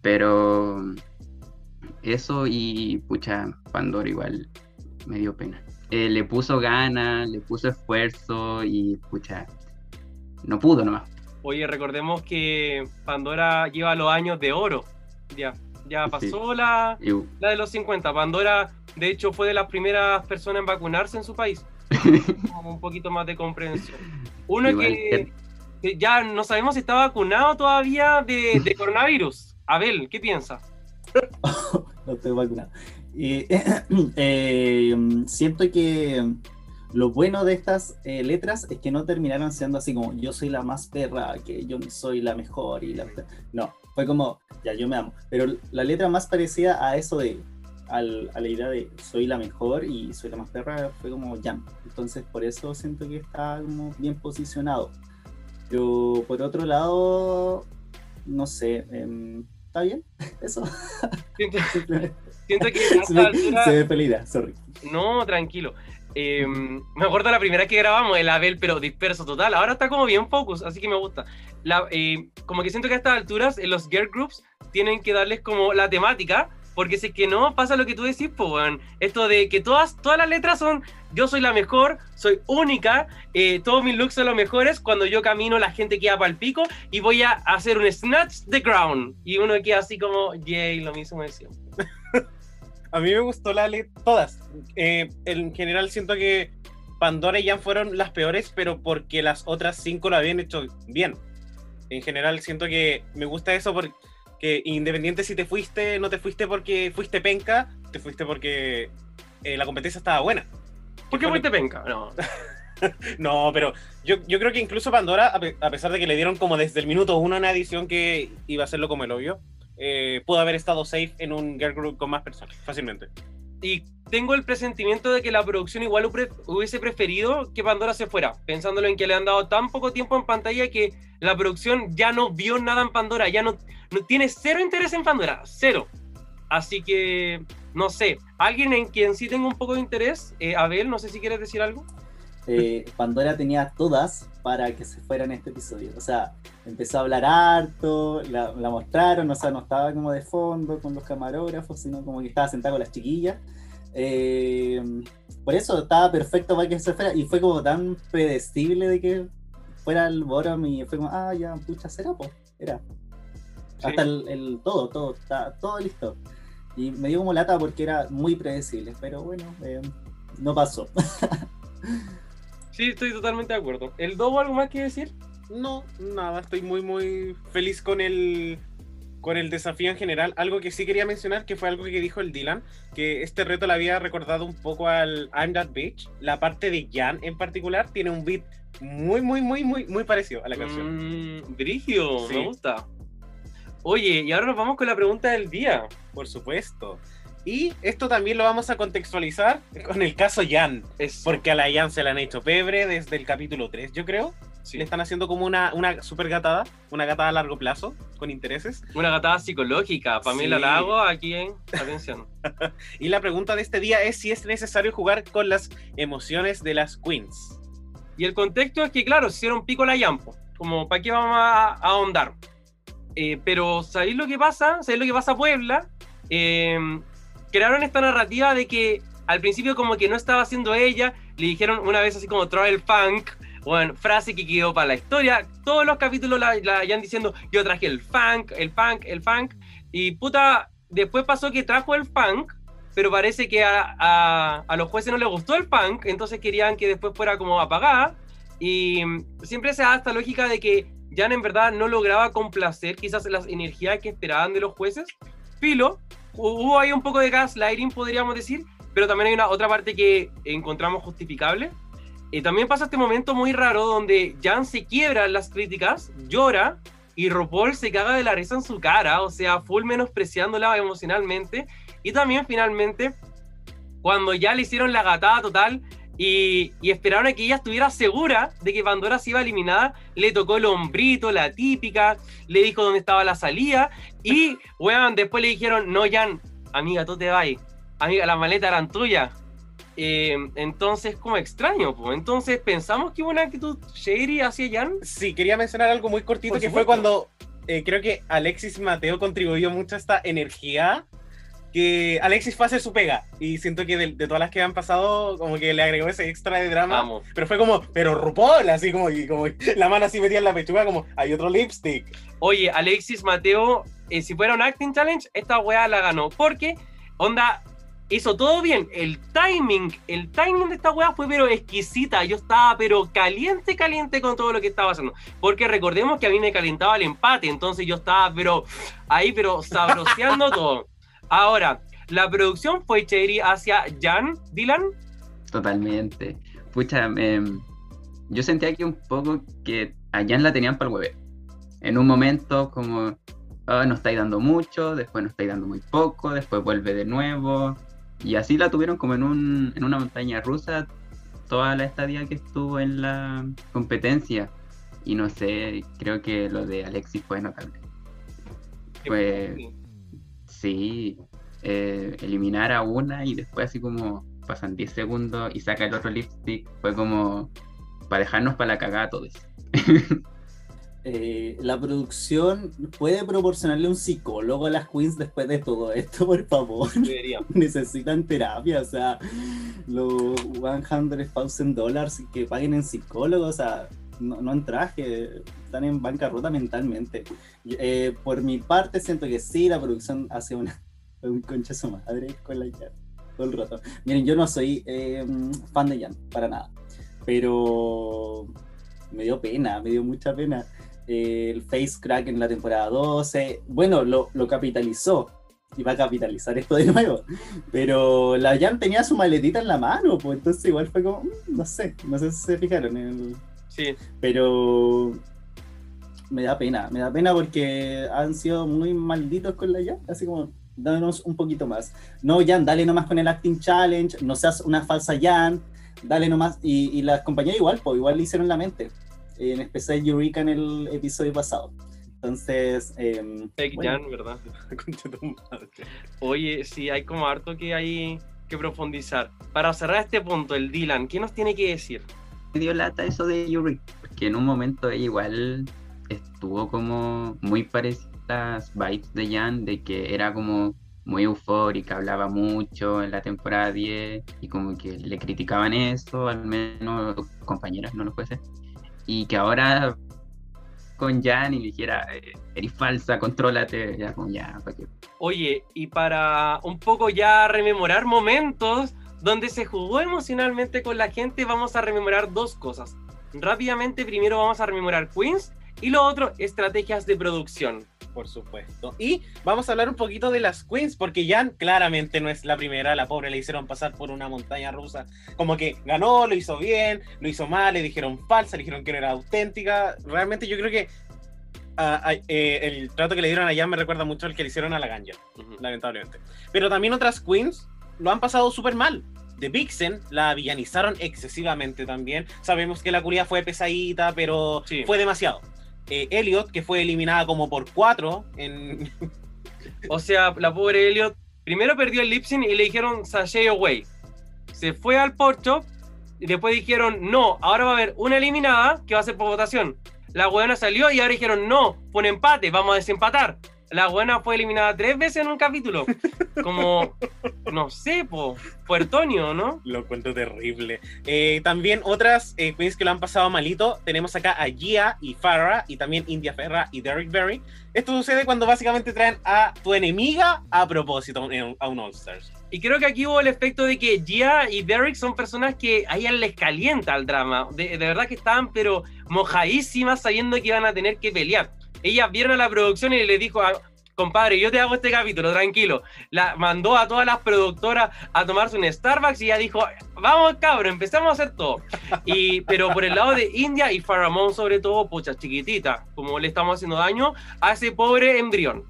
pero eso y pucha, Pandora igual me dio pena eh, le puso ganas, le puso esfuerzo y pucha, no pudo nomás. Oye, recordemos que Pandora lleva los años de oro. Ya, ya Sí. pasó la, la de los 50. Pandora, de hecho, fue de las primeras personas en vacunarse en su país. Como un poquito más de comprensión. Uno Igual que, que ya no sabemos si está vacunado todavía de, de coronavirus. Abel, ¿qué piensa? no estoy vacunado. Y, eh, siento que lo bueno de estas eh, letras es que no terminaron siendo así como yo soy la más perra, que yo soy la mejor y la no, fue como ya yo me amo, pero la letra más parecida a eso de al- a la idea de soy la mejor y soy la más perra fue como Jam, entonces por eso siento que está como bien posicionado. Pero por otro lado, no sé, em, ¿está bien? Eso, simplemente. Siento que a esta altura- se me pelea, sorry. No, tranquilo. Eh, me acuerdo la primera que grabamos, el Abel, pero disperso total. Ahora está como bien focus, así que me gusta. La, eh, como que siento que a estas alturas, en los girl groups, tienen que darles como la temática, porque si es que no, pasa lo que tú decís, pues, weón. Esto de que todas, todas las letras son yo soy la mejor, soy única, eh, todos mis looks son los mejores. Cuando yo camino, la gente queda para el pico y voy a hacer un snatch the ground. Y uno queda así como, yay, lo mismo de siempre. A mí me gustó la letra, todas. Eh, en general siento que Pandora y Jan fueron las peores, pero porque las otras cinco lo habían hecho bien. En general siento que me gusta eso porque independiente si te fuiste, no te fuiste porque fuiste penca, te fuiste porque eh, la competencia estaba buena. ¿Por qué fuiste penca? No. No, pero yo, yo creo que incluso Pandora, a pesar de que le dieron como desde el minuto uno una edición que iba a hacerlo como el obvio, eh, pudo haber estado safe en un girl group con más personas, fácilmente. Y tengo el presentimiento de que la producción igual hubiese preferido que Pandora se fuera, pensándolo en que le han dado tan poco tiempo en pantalla que la producción ya no vio nada en Pandora, ya no, no tiene cero interés en Pandora, cero. Así que, no sé, alguien en quien sí tengo un poco de interés, eh, Abel, no sé si quieres decir algo. eh, Pandora tenía todas para que se fuera en este episodio. O sea, empezó a hablar harto, la, la mostraron, o sea, no estaba como de fondo con los camarógrafos, sino como que estaba sentada con las chiquillas. Eh, por eso estaba perfecto para que se fuera y fue como tan predecible de que fuera el Borom y fue como, ah, ya, pucha, será, pues, era. Sí. Hasta el, el todo, todo, está todo listo. Y me dio como lata porque era muy predecible, pero bueno, eh, no pasó. Sí, estoy totalmente de acuerdo. ¿El Dobo algo más que decir? No, nada, estoy muy, muy feliz con el, con el desafío en general. Algo que sí quería mencionar, que fue algo que dijo el Dylan, que este reto le había recordado un poco al I'm That Bitch. La parte de Jan en particular tiene un beat muy, muy, muy, muy, muy parecido a la canción. Mm, Brigio, Sí. me gusta. Oye, y ahora nos vamos con la pregunta del día. Por supuesto. Y esto también lo vamos a contextualizar con el caso Jan, Es porque a la Jan se le han hecho pebre desde el capítulo 3, yo creo. sí. Le están haciendo como una, una super gatada, una gatada a largo plazo, con intereses. una gatada psicológica. Pamela Sí. Lago, aquí en. Atención. Y la pregunta de este día es si es necesario jugar con las emociones de las queens. Y el contexto es que, claro, se hicieron pico la Yampo. Como, ¿para qué vamos a, a ahondar? Eh, pero, ¿sabéis lo que pasa? ¿Sabéis lo que pasa a Puebla? Eh, crearon esta narrativa de que al principio como que no estaba haciendo ella, le dijeron una vez así como trae el funk, bueno, frase que quedó para la historia, todos los capítulos la, la iban diciendo, yo traje el funk, el funk, el funk, y puta, después pasó que trajo el funk, pero parece que a, a- a los jueces no les gustó el funk, entonces querían que después fuera como apagada, y siempre se da esta lógica de que Jan en verdad no lograba complacer quizás las energías que esperaban de los jueces, Filo, hubo ahí un poco de gaslighting, podríamos decir, pero también hay una otra parte que encontramos justificable. Y también pasa este momento muy raro donde Jan se quiebra las críticas, llora, y RuPaul se caga de la risa en su cara, o sea, full menospreciándola emocionalmente. Y también finalmente, cuando ya le hicieron la gatada total y, y esperaron a que ella estuviera segura de que Pandora se iba eliminada, le tocó el hombrito, la típica, le dijo dónde estaba la salida y, weón, después le dijeron, no, Jan, amiga, tú te vas, amiga, las maletas eran tuyas. Eh, entonces, como extraño, pues. Entonces, pensamos que hubo una actitud shady hacia Jan. Sí, quería mencionar algo muy cortito Por que fue cuando eh, creo que Alexis Mateo contribuyó mucho a esta energía que Alexis fue a hacer su pega y siento que de, de todas las que han pasado como que le agregó ese extra de drama Vamos. pero fue como pero RuPaul así como y como la mano así metida en la pechuga como hay otro lipstick Oye, Alexis Mateo, eh, si fuera un acting challenge, esta weá la ganó. Porque, onda, hizo todo bien. El timing, el timing de esta weá fue pero exquisita. Yo estaba pero caliente, caliente con todo lo que estaba haciendo. Porque recordemos que a mí me calentaba el empate. Entonces yo estaba pero ahí, pero sabroseando todo. Ahora, la producción fue Cherry hacia Jan, Dylan. Totalmente. Pucha, em, yo sentía que un poco que a Jan la tenían para el hueve. En un momento como, "Ah, no estáis dando mucho, después no estáis dando muy poco, después vuelve de nuevo. Y así la tuvieron como en, un, en una montaña rusa toda la estadía que estuvo en la competencia. Y no sé, creo que lo de Alexis fue notable. Sí, eh, eliminar a una y después así como pasan 10 segundos y saca el otro lipstick, fue como para dejarnos para la cagada a todos. Eh, la producción puede proporcionarle un psicólogo a las queens después de todo esto, por favor. Necesitan terapia, o sea, los 100,000 dólares que paguen en psicólogo, o sea, no, no en traje, están en bancarrota mentalmente. Eh, por mi parte, siento que sí, la producción hace una, un concha su madre con la Jan todo el rato. Miren, yo no soy eh, fan de Jan, para nada, pero me dio pena, me dio mucha pena. Eh, el face crack en la temporada 12, bueno, lo, lo capitalizó y va a capitalizar esto de nuevo. Pero la Jan tenía su maletita en la mano, pues entonces igual fue como, mm, no sé, no sé si se fijaron en el... Sí, Pero me da pena, me da pena porque han sido muy malditos con la Jan, así como, danos un poquito más. No, Jan, dale nomás con el Acting Challenge, no seas una falsa Jan, dale nomás. Y, y las compañías igual, pues igual le hicieron la mente, en especial Eureka en el episodio pasado. Entonces, fake bueno, Jan, ¿verdad? Oye, sí, hay como harto que hay que profundizar. Para cerrar este punto, el Dylan, ¿qué nos tiene que decir? Dio lata eso de Yuri, porque en un momento ella igual estuvo como muy parecida a las vibes de Jan, de que era como muy eufórica, hablaba mucho en la temporada 10 y como que le criticaban eso, al menos compañeras, no lo fuese. Y que ahora con Jan y le dijera, eh, eres falsa, contrólate, ya como ya, ¿para qué? Oye, y para un poco ya rememorar momentos donde se jugó emocionalmente con la gente, vamos a rememorar dos cosas. Rápidamente, primero vamos a rememorar Queens y lo otro, estrategias de producción. Por supuesto. Y vamos a hablar un poquito de las queens, porque Jan claramente no es la primera, la pobre le hicieron pasar por una montaña rusa. Como que ganó, lo hizo bien, lo hizo mal, le dijeron falsa, le dijeron que no era auténtica. Realmente yo creo que a- a- eh, el trato que le dieron allá me recuerda mucho al que le hicieron a la Ganja, lamentablemente. Pero también otras queens lo han pasado súper mal. The Vixen la villanizaron excesivamente también. Sabemos que la curia fue pesadita, pero Sí. fue demasiado. Eh, Elliot, que fue eliminada como por cuatro en, O sea, la pobre Elliot primero perdió el lip sync y le dijeron sashay away. Se fue al pork chop y después dijeron no, ahora va a haber una eliminada que va a ser por votación. La buena salió y ahora dijeron no, fue un empate, vamos a desempatar. La buena fue eliminada tres veces en un capítulo. Como, no sé, po, Puertonio, ¿no? Lo encuentro terrible. Eh, también otras eh, queens que lo han pasado malito. Tenemos acá a Gia y Farah y también India Ferra y Derek Berry. Esto sucede cuando básicamente traen a tu enemiga a propósito a un- a un All Stars. Y creo que aquí hubo el efecto de que Gia y Derek son personas que a ellas les calienta el drama. De, de verdad que estaban, pero mojadísimas sabiendo que iban a tener que pelear. Ellas vieron a la producción y le dijo, a- compadre, yo te hago este capítulo, tranquilo. La mandó a todas las productoras a tomarse un Starbucks y ella dijo, vamos cabrón, empezamos a hacer todo. Y, pero por el lado de India y Faramón sobre todo, pucha, chiquitita, como le estamos haciendo daño a ese pobre embrión.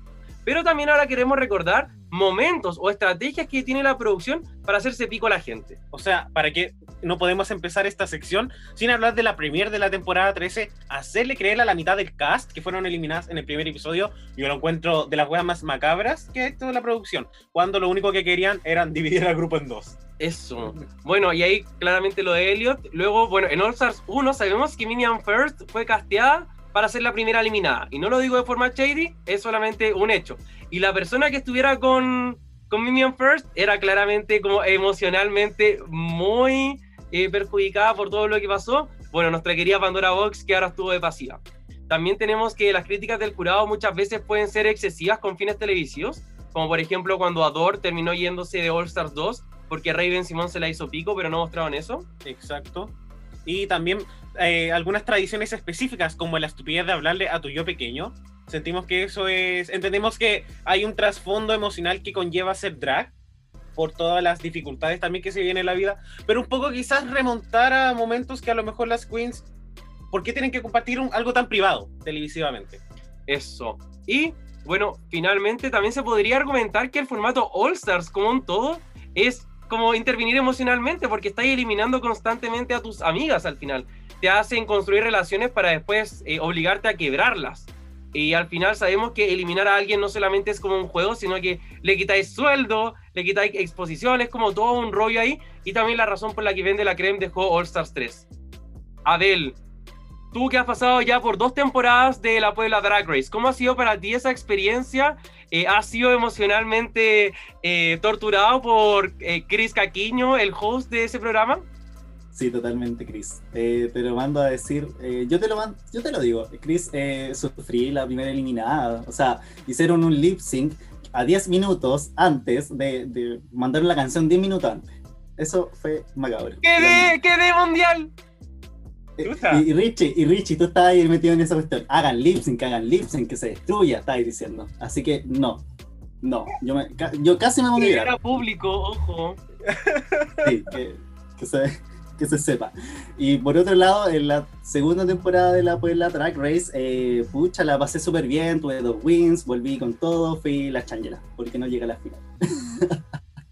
Pero también ahora queremos recordar momentos o estrategias que tiene la producción para hacerse pico a la gente. O sea, ¿para qué no podemos empezar esta sección sin hablar de la premier de la temporada 13? Hacerle creer a la mitad del cast que fueron eliminadas en el primer episodio. Yo lo encuentro de las weas más macabras que ha hecho la producción. Cuando lo único que querían eran dividir al grupo en dos. Eso. Bueno, y ahí claramente lo de Elliot. Luego, bueno, en All Stars 1 sabemos que Minion First fue casteada para ser la primera eliminada. Y no lo digo de forma shady, es solamente un hecho. Y la persona que estuviera con, con Minion First era claramente como emocionalmente muy eh, perjudicada por todo lo que pasó. Bueno, nuestra querida Pandora Box que ahora estuvo de pasiva. También tenemos que las críticas del jurado muchas veces pueden ser excesivas con fines televisivos, como por ejemplo cuando Ador terminó yéndose de All Stars 2 porque Raven Simón se la hizo pico, pero no mostraron eso. Exacto. Y también eh, algunas tradiciones específicas, como la estupidez de hablarle a tu yo pequeño. Sentimos que eso es. Entendemos que hay un trasfondo emocional que conlleva ser drag por todas las dificultades también que se viene en la vida, pero un poco quizás remontar a momentos que a lo mejor las queens, ¿por qué tienen que compartir un- algo tan privado televisivamente? Eso. Y bueno, finalmente también se podría argumentar que el formato All Stars como un todo es como intervenir emocionalmente porque estás eliminando constantemente a tus amigas al final. Te hacen construir relaciones para después eh, obligarte a quebrarlas. Y al final sabemos que eliminar a alguien no solamente es como un juego, sino que le quitáis sueldo, le quitáis exposiciones, como todo un rollo ahí. Y también la razón por la que Vende la Creme dejó All Stars 3. Adel, tú que has pasado ya por dos temporadas de la Puebla Drag Race, ¿cómo ha sido para ti esa experiencia? Eh, ¿Has sido emocionalmente eh, torturado por eh, Chris Caquiño, el host de ese programa? Sí, totalmente, Chris. Eh, te lo mando a decir, eh, yo te lo mando, yo te lo digo, Chris, eh, sufrí la primera eliminada. O sea, hicieron un lip sync a 10 minutos antes de, de mandar la canción 10 minutos antes. Eso fue macabro. ¡Quedé, quedé mundial! Eh. Y, y Richie, y Richie, tú estabas ahí metido en esa cuestión. Hagan lip sync, hagan lip sync, que se destruya, estabas diciendo. Así que no, no, yo, me, ca- yo casi me pongo a. Era público, ojo. Sí, que, que se, que se sepa. Y por otro lado, en la segunda temporada de la Puebla Drag Race, eh, pucha, la pasé súper bien, tuve dos wins, volví con todo, fui la changela, porque no llegué a la final.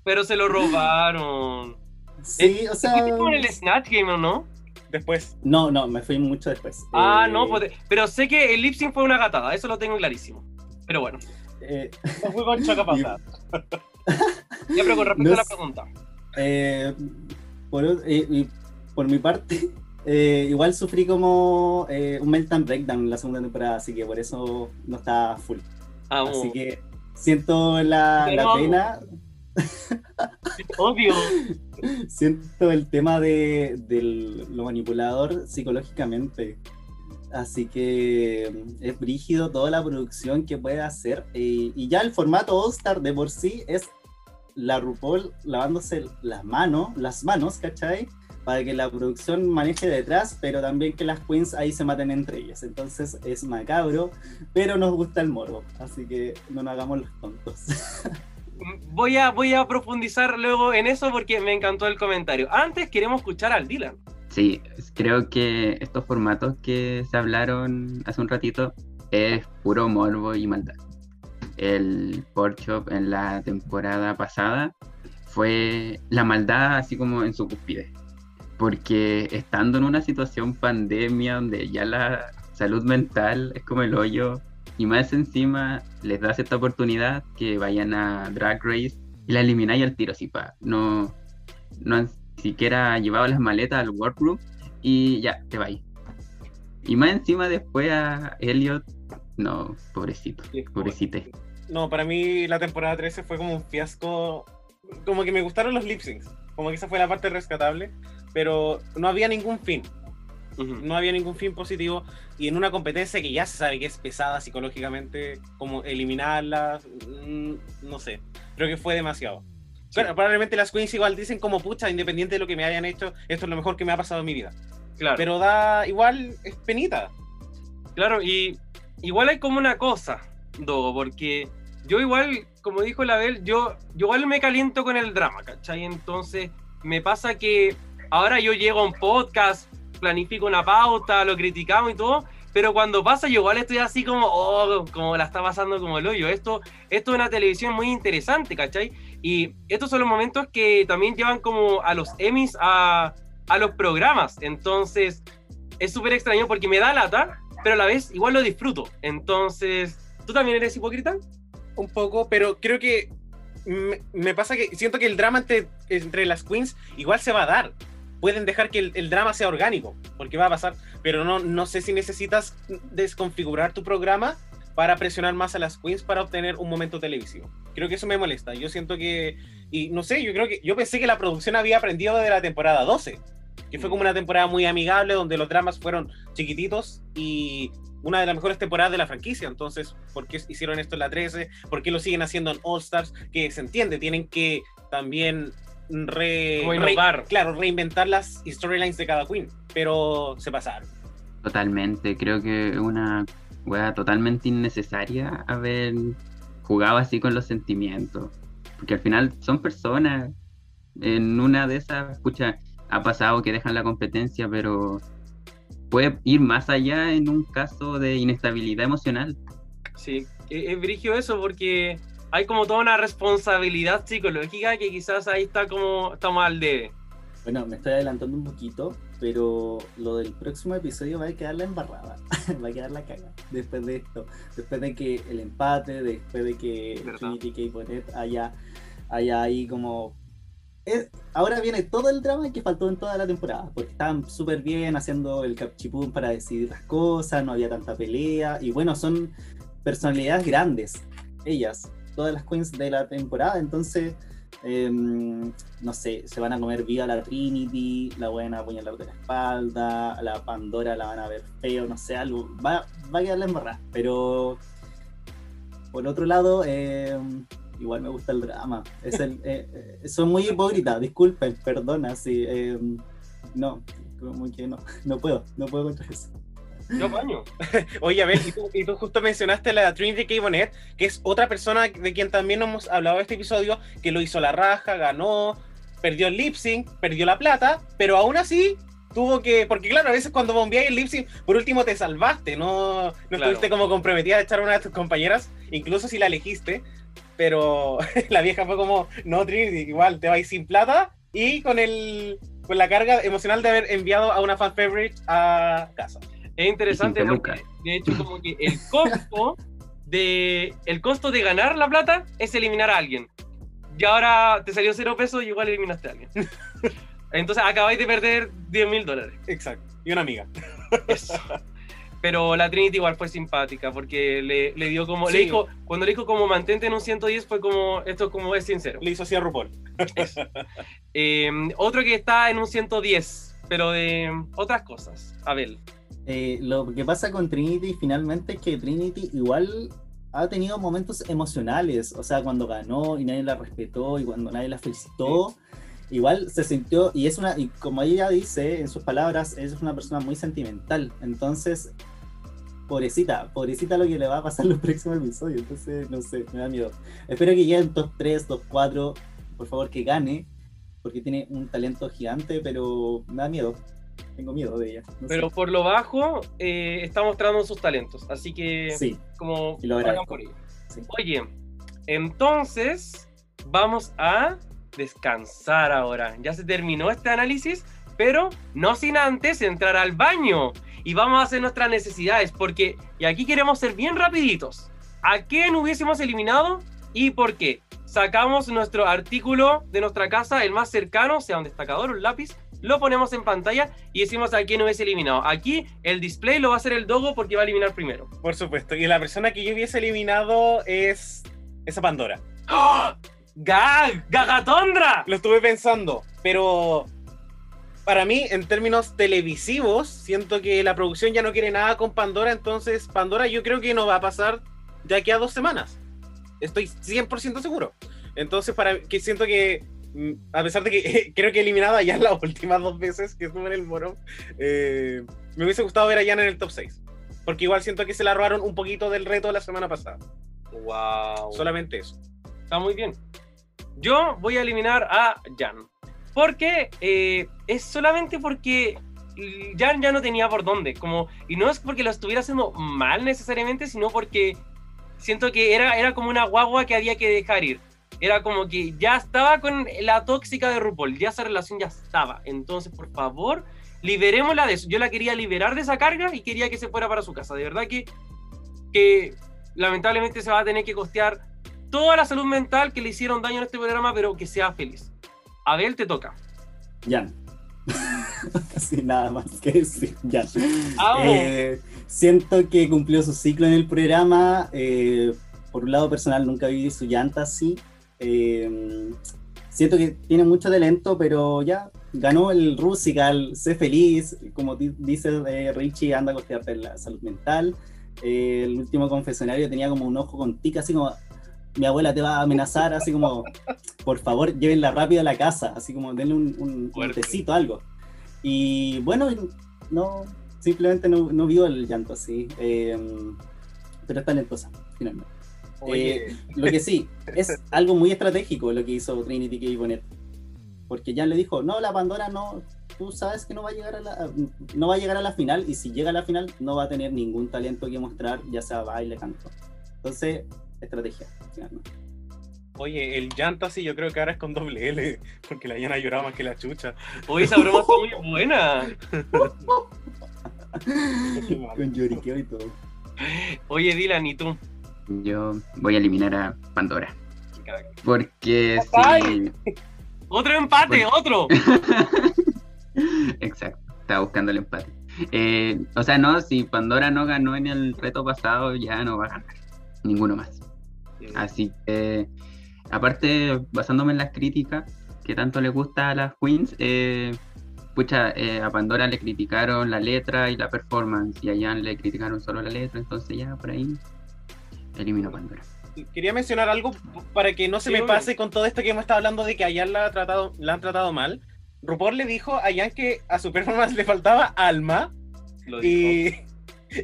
Pero se lo robaron. Sí, o sea... ¿Fuiste con el Snatch Game o no? Después, No, no, me fui mucho después. Ah, Eh, no, pues, pero sé que el lip sync fue una gatada, eso lo tengo clarísimo. Pero bueno, eh, no fui con choca pasada. ya pero con respecto No a la pregunta. Eh, por, eh, por mi parte, eh, igual sufrí como eh, un meltdown breakdown en la segunda temporada, así que por eso no está full. Amo. Así que siento la, Pero la amo. pena, Obvio. siento el tema de, de lo manipulador psicológicamente. Así que mm, es brígido toda la producción que puede hacer. eh, y ya el formato All Star de por sí es la RuPaul lavándose las manos, las manos, ¿cachai? Para que la producción maneje detrás, pero también que las queens ahí se maten entre ellas. Entonces es macabro, pero nos gusta el morbo. Así que no nos hagamos los tontos. Voy a, voy a profundizar luego en eso porque me encantó el comentario. Antes queremos escuchar al Dylan. Sí, creo que estos formatos que se hablaron hace un ratito es puro morbo y maldad. El Porkchop en la temporada pasada fue la maldad así como en su cúspide. Porque estando en una situación pandemia donde ya la salud mental es como el hoyo y más encima les das esta oportunidad que vayan a Drag Race y la elimináis al tiro, así pa. No, no han siquiera llevado las maletas al workroom y ya, te vais. Y más encima después a Elliot, no, pobrecito, pobrecite. No, para mí la temporada 13 fue como un fiasco. Como que me gustaron los lip syncs. Como que esa fue la parte rescatable. Pero no había ningún fin. No había ningún fin positivo. Y en una competencia que ya se sabe que es pesada psicológicamente, como eliminarla, mm, no sé. Creo que fue demasiado. Bueno, probablemente las queens igual dicen como pucha, independiente de lo que me hayan hecho, esto es lo mejor que me ha pasado en mi vida. Claro. Pero da igual, es penita. Claro, y igual hay como una cosa, Dogo, porque yo igual, como dijo la Bel, yo, yo igual me caliento con el drama, ¿cachai? Entonces me pasa que ahora yo llego a un podcast, planifico una pauta, lo criticamos y todo, pero cuando pasa yo igual estoy así como, oh, como la está pasando como el hoyo. Esto, esto es una televisión muy interesante, ¿cachai? Y estos son los momentos que también llevan como a los Emmys a, a los programas. Entonces es súper extraño porque me da lata, pero a la vez igual lo disfruto. Entonces, ¿tú también eres hipócrita? Un poco, pero creo que me, me pasa que siento que el drama entre, entre las queens igual se va a dar. Pueden dejar que el, el drama sea orgánico, porque va a pasar, pero no, no sé si necesitas desconfigurar tu programa para presionar más a las queens para obtener un momento televisivo. Creo que eso me molesta. Yo siento que, y no sé, yo creo que, yo pensé que la producción había aprendido de la temporada 12, que fue como una temporada muy amigable donde los dramas fueron chiquititos y una de las mejores temporadas de la franquicia. Entonces, ¿por qué hicieron esto en la 13? ¿Por qué lo siguen haciendo en All Stars? Que se entiende, tienen que también re, re- innovar. claro, reinventar las storylines de cada queen, pero se pasaron. Totalmente, creo que es una wea totalmente innecesaria haber jugado así con los sentimientos. Porque al final son personas. En una de esas, escucha, ha pasado que dejan la competencia, pero puede ir más allá en un caso de inestabilidad emocional. Sí, es, es brigio eso porque hay como toda una responsabilidad psicológica que quizás ahí está como está mal de... Bueno, me estoy adelantando un poquito, pero lo del próximo episodio va a quedar la embarrada, va a quedar la caga después de esto, después de que el empate, después de que Verdad. Trinity K. Bonnet haya, haya ahí como... es- ahora viene todo el drama que faltó en toda la temporada, porque estaban súper bien haciendo el capchipún para decidir las cosas, no había tanta pelea, y bueno, son personalidades grandes, ellas, todas las queens de la temporada, entonces... em, no sé, se van a comer viva la Trinity, la van a de la espalda, la Pandora la van a ver feo, no sé, algo. Va, a quedarle embarrada. Pero por otro lado, eh, igual me gusta el drama. Es el, eh, eh, soy muy hipócrita, disculpen, perdona, sí. eh, no, como que no, no puedo, no puedo contra eso. Yo baño. Oye, a ver, y tú, y tú justo mencionaste a la Trinity K. Bonnet, que es otra persona de quien también hemos hablado en este episodio, que lo hizo la raja, ganó, perdió el lip sync, perdió la plata, pero aún así tuvo que. Porque, claro, a veces cuando bombeáis el lip sync, por último te salvaste, no, no Claro. estuviste como comprometida a echar a una de tus compañeras, incluso si la elegiste, pero la vieja fue como, no, Trinity, igual te vais sin plata y con el. Con la carga emocional de haber enviado a una fan favorite a casa. Es interesante porque, de hecho, como que el costo de el costo de ganar la plata es eliminar a alguien. Y ahora te salió cero pesos y igual eliminaste a alguien. Entonces acabáis de perder 10 mil dólares. Exacto. Y una amiga. Eso. Pero la Trinity igual fue simpática porque le, le dio como. Le Sí. dijo, cuando le dijo como mantente en un 110 fue como. Esto es como es sincero. Le hizo así a RuPaul. Eh, otro que está en un 110, pero de otras cosas. Abel. Eh, lo que pasa con Trinity finalmente es que Trinity igual ha tenido momentos emocionales, o sea, cuando ganó y nadie la respetó y cuando nadie la felicitó, igual se sintió, y es una, y como ella dice en sus palabras, es una persona muy sentimental, entonces, pobrecita, pobrecita lo que le va a pasar en los próximos episodios, entonces, no sé, me da miedo. Espero que llegue en top 3, top 4, por favor que gane, porque tiene un talento gigante, pero me da miedo. tengo miedo de ella. no Pero sé. por lo bajo eh, está mostrando sus talentos. Así que Sí, como lo hagan por ello. Sí. Oye, entonces vamos a descansar ahora. Ya se terminó este análisis, pero no sin antes entrar al baño. Y vamos a hacer nuestras necesidades, porque, y aquí queremos ser bien rapiditos. ¿A quién hubiésemos eliminado y por qué? Sacamos nuestro artículo de nuestra casa, el más cercano, sea un destacador, un lápiz, lo ponemos en pantalla y decimos a quién hubiese eliminado. Aquí el display lo va a hacer el dogo porque va a eliminar primero. Por supuesto. Y la persona que yo hubiese eliminado es esa Pandora. ¡Ah! ¡Gag! ¡Gagatondra! Lo estuve pensando, pero para mí, en términos televisivos, siento que la producción ya no quiere nada con Pandora, entonces Pandora yo creo que no va a pasar de aquí a dos semanas. Estoy 100% seguro. Entonces, para que siento que, mm, a pesar de que creo que he eliminado a Jan las últimas dos veces que estuve en el moro, eh, me hubiese gustado ver a Jan en el top 6. Porque igual siento que se la robaron un poquito del reto de la semana pasada. ¡Wow! Solamente eso. Está muy bien. Yo voy a eliminar a Jan. Porque eh, es solamente porque Jan ya no tenía por dónde. Como, y no es porque lo estuviera haciendo mal necesariamente, sino porque siento que era, era como una guagua que había que dejar ir. Era como que ya estaba con la tóxica de RuPaul, ya esa relación ya estaba. Entonces, por favor, liberémosla de eso. Yo la quería liberar de esa carga y quería que se fuera para su casa. De verdad que, que lamentablemente se va a tener que costear toda la salud mental que le hicieron daño en este programa, pero que sea feliz. Abel, te toca. Jan. Sin nada más que decir, Jan. Eh, siento que cumplió su ciclo en el programa. eh, por un lado personal, nunca vi su llanta así. Eh, siento que tiene mucho talento, pero ya ganó el Rusical, sé feliz. Como di- dice eh, Richie, anda a costearte la salud mental. Eh, el último confesionario tenía como un ojo con tica, así como mi abuela te va a amenazar, así como por favor llévenla rápido a la casa, así como denle un, un, un tecito, algo. Y bueno, no, simplemente no, no vio el llanto así, eh, pero es talentosa, finalmente. Eh, lo que sí, es algo muy estratégico lo que hizo Trinity K. Bonnet. Porque ya le dijo, no, la Pandora no, tú sabes que no va a llegar a la, no va a llegar a la final, y si llega a la final no va a tener ningún talento que mostrar, ya sea baile, canto. Entonces, estrategia, finalmente. Oye, el llanta sí yo creo que ahora es con doble L, porque la Yana lloraba más que la chucha. Hoy esa broma está muy buena. Con lloriqueo y todo. Oye, Dylan, ¿y tú? Yo voy a eliminar a Pandora. Porque sí. Otro empate, Bueno. otro. Exacto, estaba buscando el empate. Eh, o sea, no, si Pandora no ganó en el reto pasado, ya no va a ganar. Ninguno más. Así que, aparte, basándome en las críticas que tanto le gusta a las queens, eh, pucha, eh, a Pandora le criticaron la letra y la performance, y a Jan le criticaron solo la letra, entonces ya por ahí elimino a Pandora. Quería mencionar algo para que no se Sí, me pase con todo esto que hemos estado hablando de que a Jan la, ha tratado, la han tratado mal. RuPaul le dijo a Jan que a su performance le faltaba alma Lo dijo. y,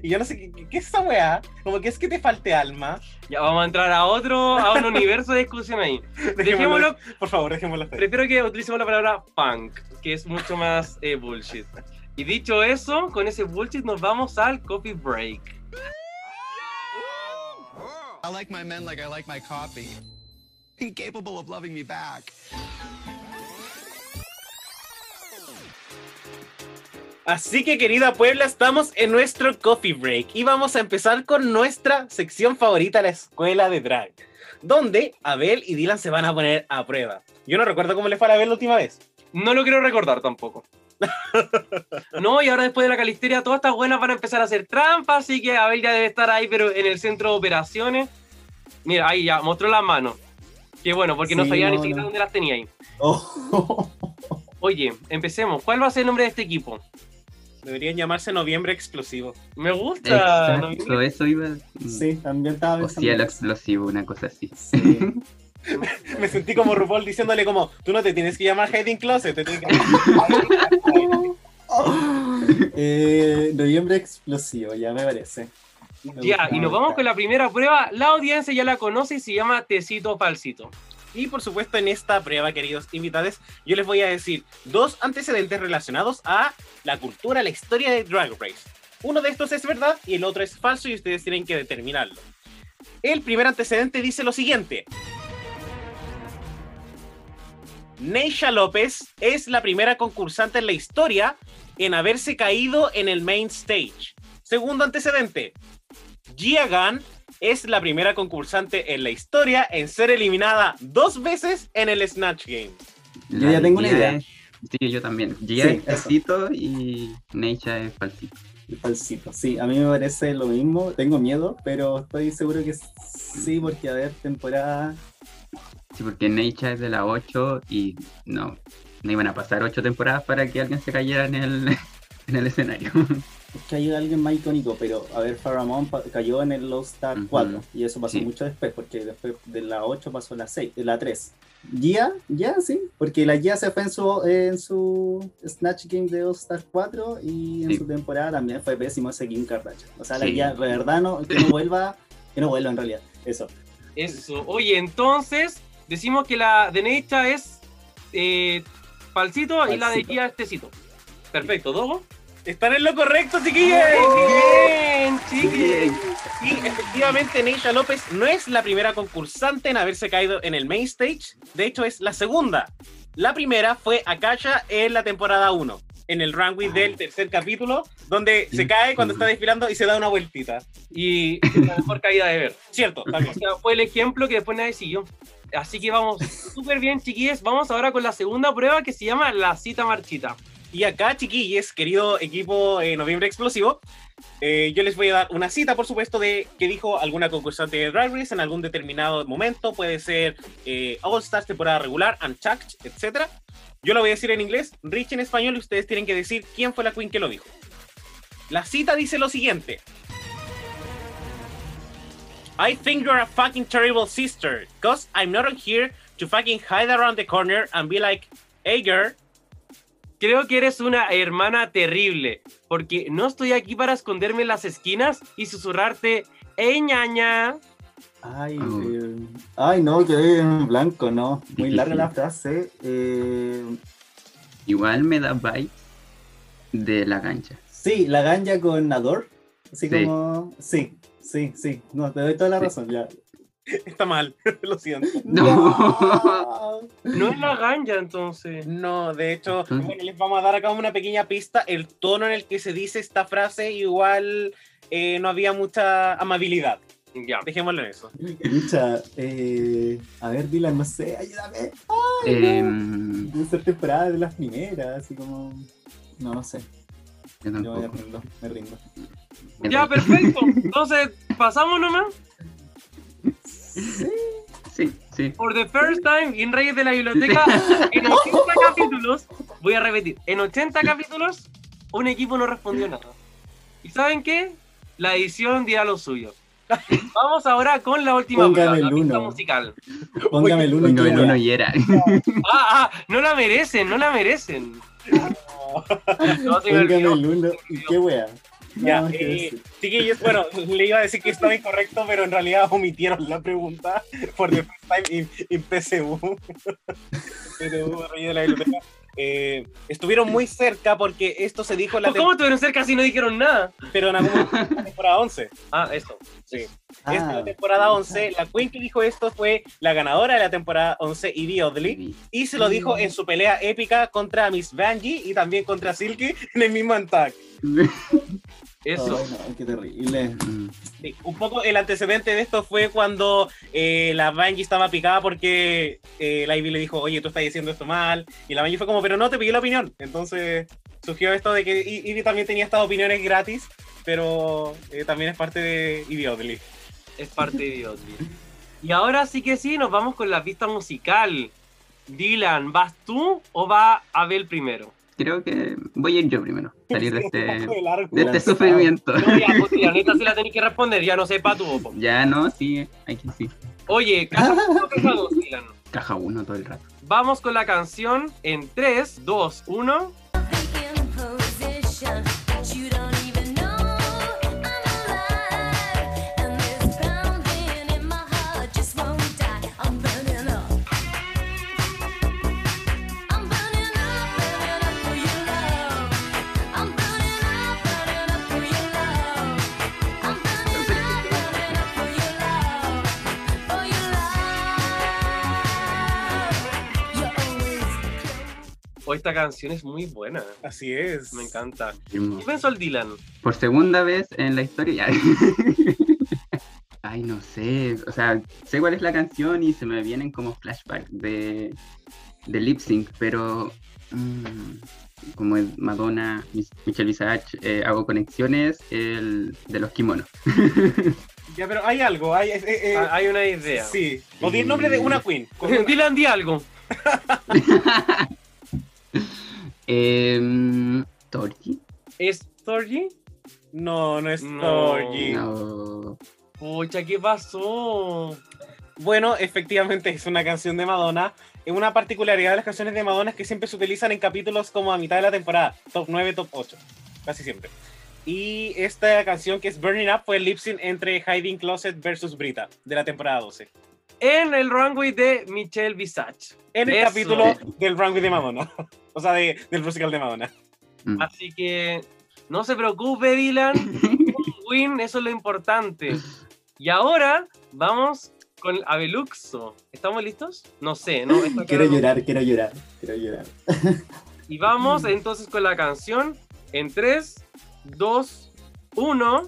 y yo no sé, ¿qué, qué es esa weá? Como que es que te falte alma. Ya vamos a entrar a otro, a un universo de discusión ahí. Dejémoslo, por favor, dejémoslo ahí. prefiero que utilicemos la palabra punk, que es mucho más eh, bullshit. Y dicho eso, con ese bullshit nos vamos al coffee break. I like my men like I like my coffee. Incapable of loving me back. Así que querida Puebla, estamos en nuestro coffee break y vamos a empezar con nuestra sección favorita, la escuela de drag, donde Abel y Dylan se van a poner a prueba. Yo no recuerdo cómo le fue a Abel la última vez. No lo quiero recordar tampoco. No, y ahora después de la calisteria, todas estas buenas van a empezar a hacer trampas, así que Abel ya debe estar ahí, pero en el centro de operaciones. Mira, ahí ya, mostró las manos. Qué bueno, porque no sabía ni siquiera no. dónde las tenía ahí. Oh. Oye, empecemos. ¿Cuál va a ser el nombre de este equipo? Deberían llamarse Noviembre Explosivo. Me gusta. Exacto, eso iba. Sí, también estaba O cielo eso. explosivo, una cosa así. Sí. Me sentí como RuPaul diciéndole como, tú no te tienes que llamar Hiding Closet, te tienes que Eh, noviembre explosivo, ya me parece. Me Ya, y nos vamos con la primera prueba. La audiencia ya la conoce y se llama Tecito Falsito. Y por supuesto, en esta prueba, queridos invitados, yo les voy a decir dos antecedentes relacionados a la cultura, la historia de Drag Race. Uno de estos es verdad y el otro es falso y ustedes tienen que determinarlo. El primer antecedente dice lo siguiente. Neisha López es la primera concursante en la historia en haberse caído en el main stage. Segundo antecedente. Gia Gunn es la primera concursante en la historia en ser eliminada dos veces en el Snatch Game. Yo ya tengo una idea. Sí, yo también. Gia Sí, es eso. falsito y Neisha es falsito. Falsito. Sí, a mí me parece lo mismo. Tengo miedo, pero estoy seguro que sí, porque a ver, temporada. Sí, porque Neisha es de la 8 y no, no iban a pasar 8 temporadas para que alguien se cayera en el, en el escenario. Es que hay alguien más icónico, pero a ver, Faramon pa- cayó en el Low Star Ujú. 4 y eso pasó Sí. mucho después, porque después de la 8 pasó la 6, de la 3. Gia, ya sí, porque la Gia se fue en su, en su Snatch Game de All Star 4 y en Sí. su temporada también fue pésimo ese Kim Kardashian. O sea, la Sí. Gia, de verdad, no, que no vuelva, que no vuelva en realidad. Eso. Eso. Oye, entonces, decimos que la de Necha es eh, falsito, y la de. Gia es tecito. Perfecto, ¿Dogo? Están en lo correcto, chiquillos. Bien, chiquis. Y efectivamente, Neisha López no es la primera concursante en haberse caído en el main stage. De hecho, es la segunda. La primera fue Akasha en la temporada 1, en el runway del tercer capítulo, donde se cae cuando está desfilando y se da una vueltita. Y es la mejor caída de ver. Cierto, también. O sea, fue el ejemplo que después nadie siguió. Así que vamos súper bien, chiquillos. Vamos ahora con la segunda prueba que se llama la cita marchita. Y acá, chiquillos, querido equipo eh, Noviembre Explosivo, eh, yo les voy a dar una cita, por supuesto, de que dijo alguna concursante de Drag Race en algún determinado momento. Puede ser eh, All Stars, temporada regular, Unchucked, etc. Yo lo voy a decir en inglés, Rich en español, y ustedes tienen que decir quién fue la queen que lo dijo. La cita dice lo siguiente. I think you're a fucking terrible sister, cause I'm not on here to fucking hide around the corner and be like, hey girl, Creo que eres una hermana terrible, porque no estoy aquí para esconderme en las esquinas y susurrarte, ¡Ey, ñaña! Ay, Oh. eh, ay, no, quedé en blanco, no. Muy larga la frase. Eh, Igual me da vibes de la cancha. sí, la ganja con Nador. Así Sí. como. Sí, sí, sí. No, te doy toda la Sí. razón. Ya. Está mal, lo siento. No. No es la ganja, entonces. No, de hecho, bueno, les vamos a dar acá una pequeña pista. El tono en el que se dice esta frase, igual eh, no había mucha amabilidad. Ya. Dejémoslo en eso. Mucha. Eh, a ver, Dylan, no sé, ayúdame. Em, Debe ser temporada de las primeras, así como. No, no sé. yo Yo me tampoco. rindo, me rindo. Ya, rindo. perfecto. Entonces, pasamos nomás. Sí. Sí, sí. For the first time en Reyes de la Biblioteca, en 80 capítulos, voy a repetir, en 80 capítulos, un equipo no respondió nada. ¿Y saben qué? La edición dirá lo suyo. Vamos ahora con la última Póngame prueba, la el pista uno. musical. Póngame el uno y No, qué el wea. uno y era. Ah, ah, no la merecen, no la merecen. No, se me Póngame olvidó. el uno y qué wea. Ya, No, eh, sí. chiquillos, bueno, le iba a decir que estaba incorrecto, pero en realidad omitieron la pregunta por the first time in, in PSU. PSU, Reyes de la Biblioteca. Eh, estuvieron muy cerca porque esto se dijo en la ¿Cómo tuvieron cerca si no dijeron nada? pero en en la temporada 11. Ah, eso. Sí. Ah, Esta es la temporada 11. La queen que dijo esto fue la ganadora de la temporada 11, Ivy Oddly. Y se lo dijo en su pelea épica contra Miss Vanjie y también contra Silky en el mismo tag. Eso. Ay, no, qué terrible. Sí, un poco el antecedente de esto fue cuando eh, la Vanjie estaba picada porque eh, la Ivy le dijo, oye, tú estás diciendo esto mal. Y la Vanjie fue como, pero no, te pidió la opinión. Entonces surgió esto de que Ivy también tenía estas opiniones gratis, pero eh, también es parte de Ivy Oddly. Es parte de Dios. Y ahora sí que sí, nos vamos con la pista musical. Dylan, ¿vas tú o va Abel primero? Creo que voy a ir yo primero. Salir de este, de este sufrimiento. No, ya, pues, la neta sí la tenéis que responder, ya no sé pa' tu po. Ya no, sí, aquí sí. Oye, caja uno, caja dos, Dylan. Caja uno todo el rato. Vamos con la canción en 3, 2, 1. Oh, esta canción es muy buena. Así es. Me encanta. ¿Qué pensó el Dylan? Por segunda vez en la historia. Ay, no sé. O sea, sé cuál es la canción y se me vienen como flashbacks de, de lip sync, pero mm, como es Madonna, Michelle Visage, eh, hago conexiones el de los kimonos. Ya, pero hay algo. Hay, eh, eh, Ah, Hay una idea. sí. O di el nombre de una queen. una- Dylan, di algo. Torchi. ¿Es Thorgy? No, no es No. Torgy. No. Pucha, ¿qué pasó? Bueno, efectivamente es una canción de Madonna. Eh, Una particularidad de las canciones de Madonna es que siempre se utilizan en capítulos como a mitad de la temporada, top 9, top 8, casi siempre. Y esta canción que es Burning Up fue el lip sync entre Hiding Closet versus Brita de la temporada 12. En el runway de Michelle Visage. En el Eso. capítulo del runway de Madonna. O sea, de- del musical de Madonna. Mm. Así que no se preocupe, Dylan. Un win, eso es lo importante. Y ahora vamos con Abeluxo. ¿Estamos listos? No sé, ¿no? Esta Quiero llorar, quiero llorar, quiero llorar. Y vamos entonces con la canción en 3, 2, 1.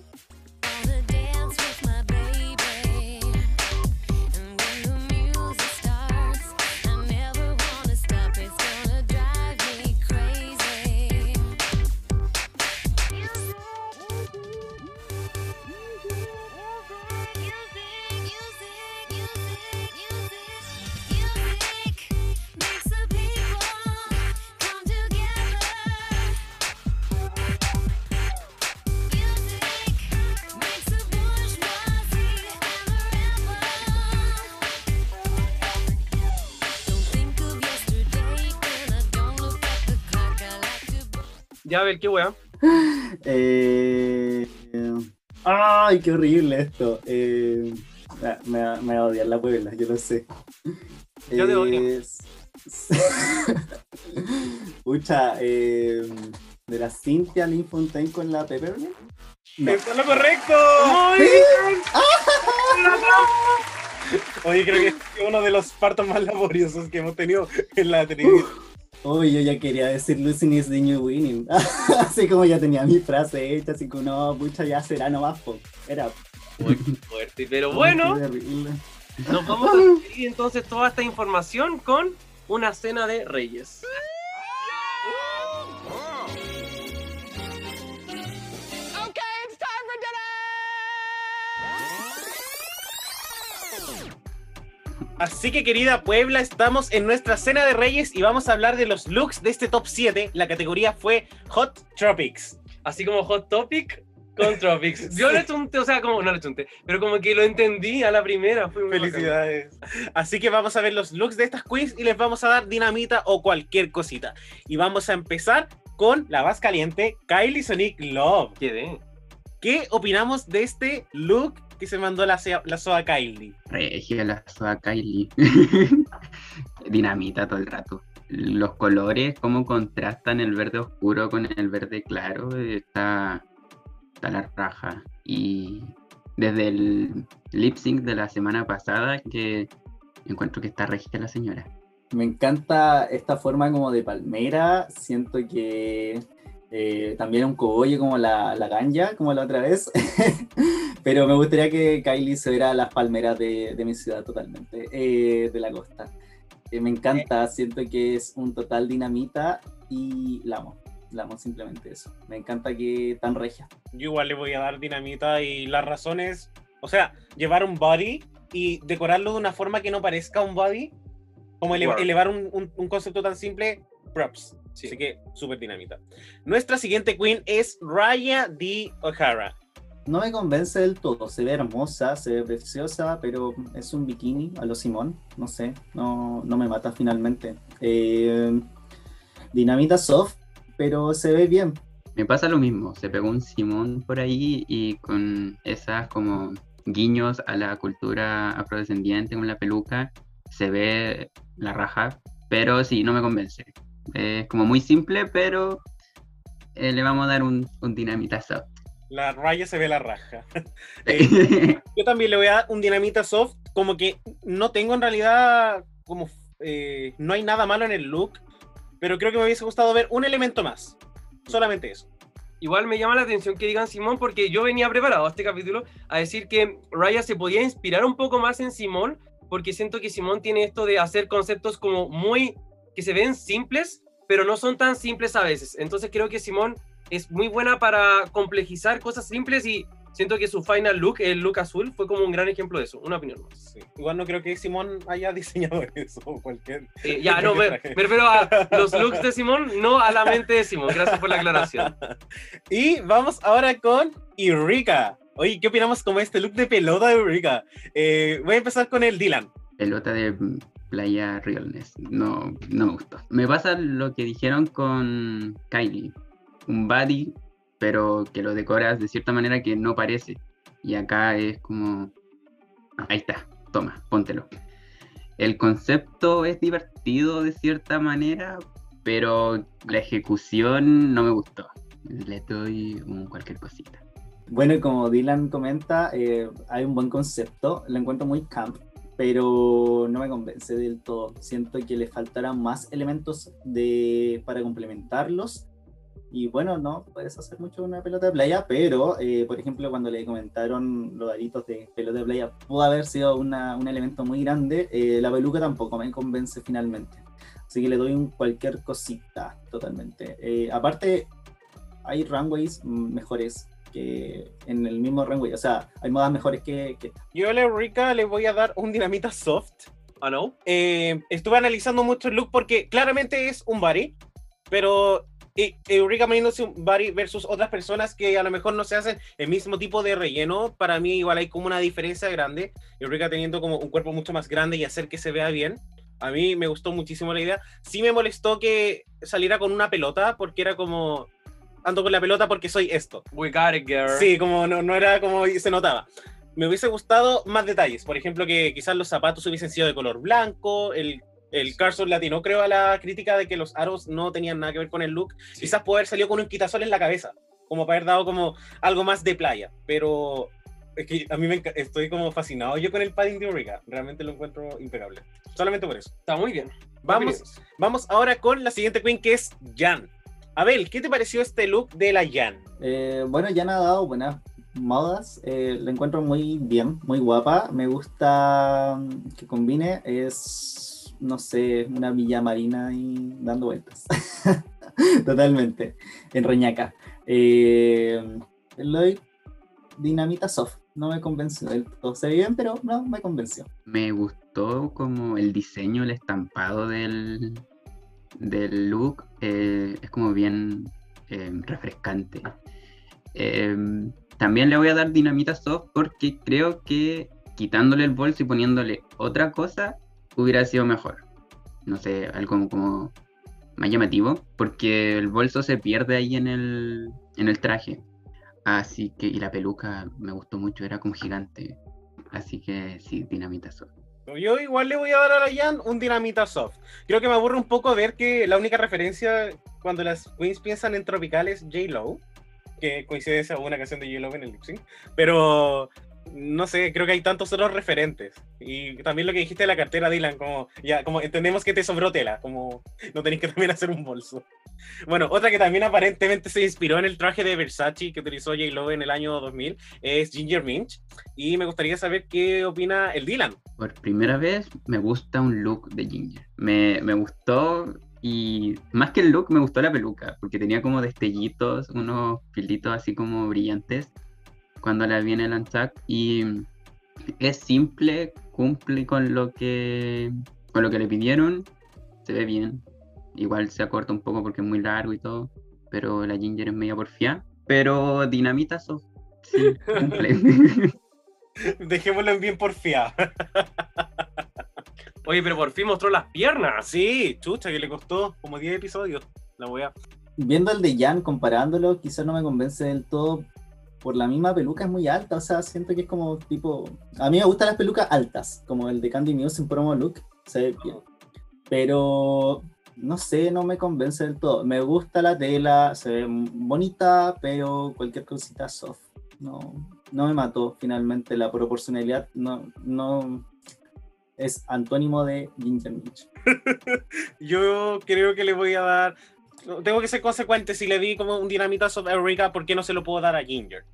Ya, a ver, qué wea. Eh, Ay, qué horrible esto. Eh, ah, me, va, me va a odiar la Puebla, yo lo sé. Yo te odio. Pucha, eh, de la Cynthia Lynn Fontaine con la Peppermint. No. ¡Eso es lo correcto! Oye, creo que es uno de los partos más laboriosos que hemos tenido en la televisión. Uy, yo ya quería decir Losing is the new winning. así como ya tenía mi frase hecha, así que no, pucha, ya será nomás. po. Era. Uy, qué fuerte. Pero bueno, nos vamos a despedir entonces toda esta información con una cena de reyes. Así que querida Puebla, estamos en nuestra cena de reyes y vamos a hablar de los looks de este top 7. La categoría fue Hot Tropics. Así como Hot Topic con Tropics. Yo le chunté, o sea, como, no le chunté, pero como que lo entendí a la primera. Fue muy bacán. Felicidades. Así que vamos a ver los looks de estas queens y les vamos a dar dinamita o cualquier cosita. Y vamos a empezar con la más caliente, Kylie Sonic Love. Quedé. ¿Qué opinamos de este look que se mandó la, la Soa Kylie? Regia la soa Kylie. Dinamita todo el rato. Los colores, cómo contrastan el verde oscuro con el verde claro, está, está la raja. Y desde el lip sync de la semana pasada que encuentro que está regia la señora. Me encanta esta forma como de palmera. Siento que eh, también un cogollo como la, la ganja, como la otra vez. Pero me gustaría que Kylie se viera las palmeras de, de mi ciudad totalmente, eh, de la costa. Eh, me encanta, siento que es un total dinamita y la amo. La amo simplemente eso. Me encanta que tan regia. Yo igual le voy a dar dinamita y las razones, o sea, llevar un body y decorarlo de una forma que no parezca un body, como ele- Wow. elevar un, un- un concepto tan simple, props. Sí. Así que súper dinamita. Nuestra siguiente queen es Raya D. O'Hara. No me convence del todo. Se ve hermosa, se ve preciosa, pero es un bikini a lo Simón. No sé, no, no me mata finalmente. Eh, dinamita soft, pero se ve bien. Me pasa lo mismo, se pegó un Simón por ahí y con esas como guiños a la cultura afrodescendiente con la peluca, se ve la raja, pero sí, no me convence. Es como muy simple, pero eh, le vamos a dar un, un dinamita soft. La Raya se ve la raja. Eh, yo también le voy a dar un dinamita soft, como que no tengo en realidad, como eh, no hay nada malo en el look, pero creo que me hubiese gustado ver un elemento más. Solamente eso. Igual me llama la atención que digan Simón, porque yo venía preparado a este capítulo a decir que Raya se podía inspirar un poco más en Simón, porque siento que Simón tiene esto de hacer conceptos como muy que se ven simples, pero no son tan simples a veces. Entonces creo que Simón es muy buena para complejizar cosas simples y siento que su final look, el look azul, fue como un gran ejemplo de eso. Una opinión más. Sí. Igual no creo que Simón haya diseñado eso o cualquier. Eh, ya, no, me, me refiero a los looks de Simón, no a la mente de Simón. Gracias por la aclaración. Y vamos ahora con Eureka. Oye, ¿qué opinamos como este look de pelota de Eureka? Eh, voy a empezar con el Dylan. Pelota de playa realness. No, no me gustó. Me pasa lo que dijeron con Kylie. Un body, pero que lo decoras de cierta manera que no parece. Y acá es como. Ahí está, toma, póntelo. El concepto es divertido de cierta manera, pero la ejecución no me gustó. Le doy un cualquier cosita. Bueno, y como Dylan comenta, eh, hay un buen concepto, lo encuentro muy camp, pero no me convence del todo. Siento que le faltarán más elementos de, para complementarlos. Y bueno, no puedes hacer mucho una pelota de playa, pero eh, por ejemplo, cuando le comentaron los aritos de pelota de playa, pudo haber sido una- un elemento muy grande. eh, la peluca tampoco me convence finalmente. Así que le doy un cualquier cosita totalmente. Eh, aparte, hay runways mejores que en el mismo runway. O sea, hay modas mejores que, que esta. Yo a la Eureka le voy a dar un dinamita soft. ¿Ah, no? Eh, estuve analizando mucho el look porque claramente es un body, pero Eureka poniéndose un body versus otras personas que a lo mejor no se hacen el mismo tipo de relleno, para mí igual hay como una diferencia grande. Eureka teniendo como un cuerpo mucho más grande y hacer que se vea bien. A mí me gustó muchísimo la idea. Sí me molestó que saliera con una pelota porque era como ando con la pelota porque soy esto. We got it, girl. Sí, como no, no era como se notaba. Me hubiese gustado más detalles. Por ejemplo, que quizás los zapatos hubiesen sido de color blanco. El, el Carson latino creo a la crítica de que los aros no tenían nada que ver con el look. Quizás puede haber salido con un quitasol en la cabeza. Como para haber dado como algo más de playa. Pero es que a mí me estoy como fascinado yo con el padding de Eureka. Realmente lo encuentro impecable. Solamente por eso. Está muy bien. Vamos, vamos ahora con la siguiente queen que es Jan. Abel, ¿qué te pareció este look de la Jan? Eh, bueno, ya han dado buenas modas. eh, la encuentro muy bien, muy guapa. Me gusta mm, que combine. Es, no sé, una villa marina y dando vueltas. Totalmente. En Reñaca. Eh, doy dinamita soft. No me convenció del todo. Se ve bien, pero no me convenció. Me gustó como el diseño, el estampado del, del look. eh, es como bien eh, refrescante. Em, también le voy a dar dinamita soft porque creo que quitándole el bolso y poniéndole otra cosa hubiera sido mejor. No sé, algo como más llamativo, porque el bolso se pierde ahí en el, en el traje. Así que, y la peluca me gustó mucho, era como gigante. Así que sí, dinamita soft. Yo igual le voy a dar a la Jan un dinamita soft. Creo que me aburre un poco ver que la única referencia cuando las queens piensan en tropical es J-Lo, que coincidencia una canción de J-Lo en el lip sync. Pero no sé, creo que hay tantos otros referentes. Y también lo que dijiste de la cartera, Dylan, como ya, como entendemos que te sobró tela, como no tenéis que también hacer un bolso. Bueno, otra que también aparentemente se inspiró en el traje de Versace que utilizó J-Lo en el año 2000 es Ginger Minch. Y me gustaría saber qué opina el Dylan. Por primera vez me gusta un look de Ginger. Me, me gustó y más que el look me gustó la peluca, porque tenía como destellitos, unos filitos así como brillantes cuando la vi en el Untucked y es simple, cumple con lo que con lo que le pidieron, se ve bien. Igual se acorta un poco porque es muy largo y todo, pero la Ginger es media porfía. Pero Dinamita Soft, sí, cumple. Dejémoslo en bien porfiado. Oye, pero por fin mostró las piernas. Sí, chucha, que le costó como 10 episodios. La voy a. Viendo el de Jan, comparándolo, quizás no me convence del todo. Por la misma peluca es muy alta, o sea, siento que es como tipo. A mí me gustan las pelucas altas, como el de Candy Muse en promo look, se ve bien. Pero no sé, no me convence del todo. Me gusta la tela, se ve bonita, pero cualquier cosita soft. No, no me mató finalmente la proporcionalidad. No, no, es antónimo de Ginger Minch. Yo creo que le voy a dar. Tengo que ser consecuente. Si le di como un dinamitazo a Eureka, ¿por qué no se lo puedo dar a Ginger?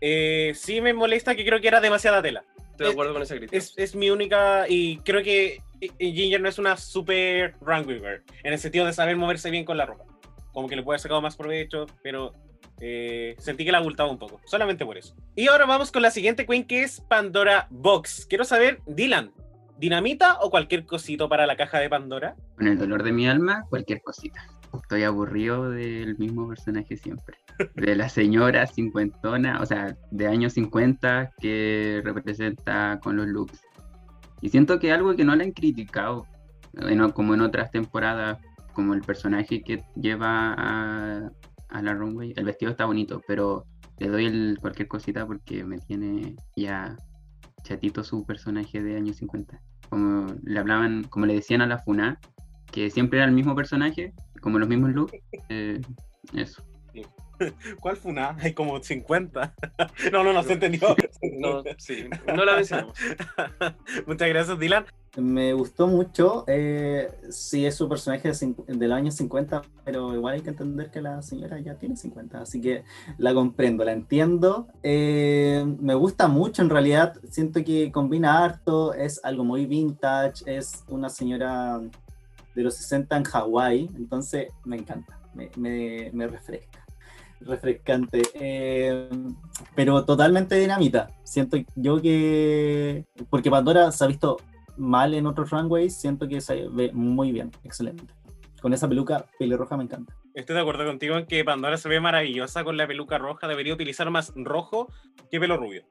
Eh, sí me molesta que creo que era demasiada tela. Estoy de acuerdo con esa crítica. Es, es mi única. Y creo que eh, Ginger no es una super rank weaver. En el sentido de saber moverse bien con la ropa. Como que le puede haber sacado más provecho, pero eh, sentí que la abultaba un poco. Solamente por eso. Y ahora vamos con la siguiente queen que es Pandora Box. Quiero saber, Dylan, ¿dinamita o cualquier cosito para la caja de Pandora? Con el dolor de mi alma, cualquier cosita. Estoy aburrido del mismo personaje siempre. De la señora cincuentona, o sea, de años 50 que representa con los looks. Y siento que algo que no le han criticado, en- como en otras temporadas, como el personaje que lleva a, a la runway, el vestido está bonito, pero le doy el, cualquier cosita porque me tiene ya chatito su personaje de años 50. Como le hablaban, como le decían a la Funa, que siempre era el mismo personaje, como los mismos looks. eh, eso. ¿Cuál fue una? Hay como 50. no, no, no se entendió. No, sí, no la mencionamos. Muchas gracias, Dylan. Me gustó mucho. Eh, sí, es su personaje del año 50, pero igual hay que entender que la señora ya tiene 50, así que la comprendo, la entiendo. Eh, me gusta mucho, en realidad. Siento que combina harto, es algo muy vintage, es una señora de los 60 en Hawái, entonces me encanta, me, me- refresca. Refrescante, Eh, pero totalmente dinamita. Siento yo que, porque Pandora se ha visto mal en otros runways, siento que se ve muy bien, excelente. Con esa peluca pelirroja me encanta. Estoy de acuerdo contigo en que Pandora se ve maravillosa con la peluca roja. Debería utilizar más rojo que pelo rubio.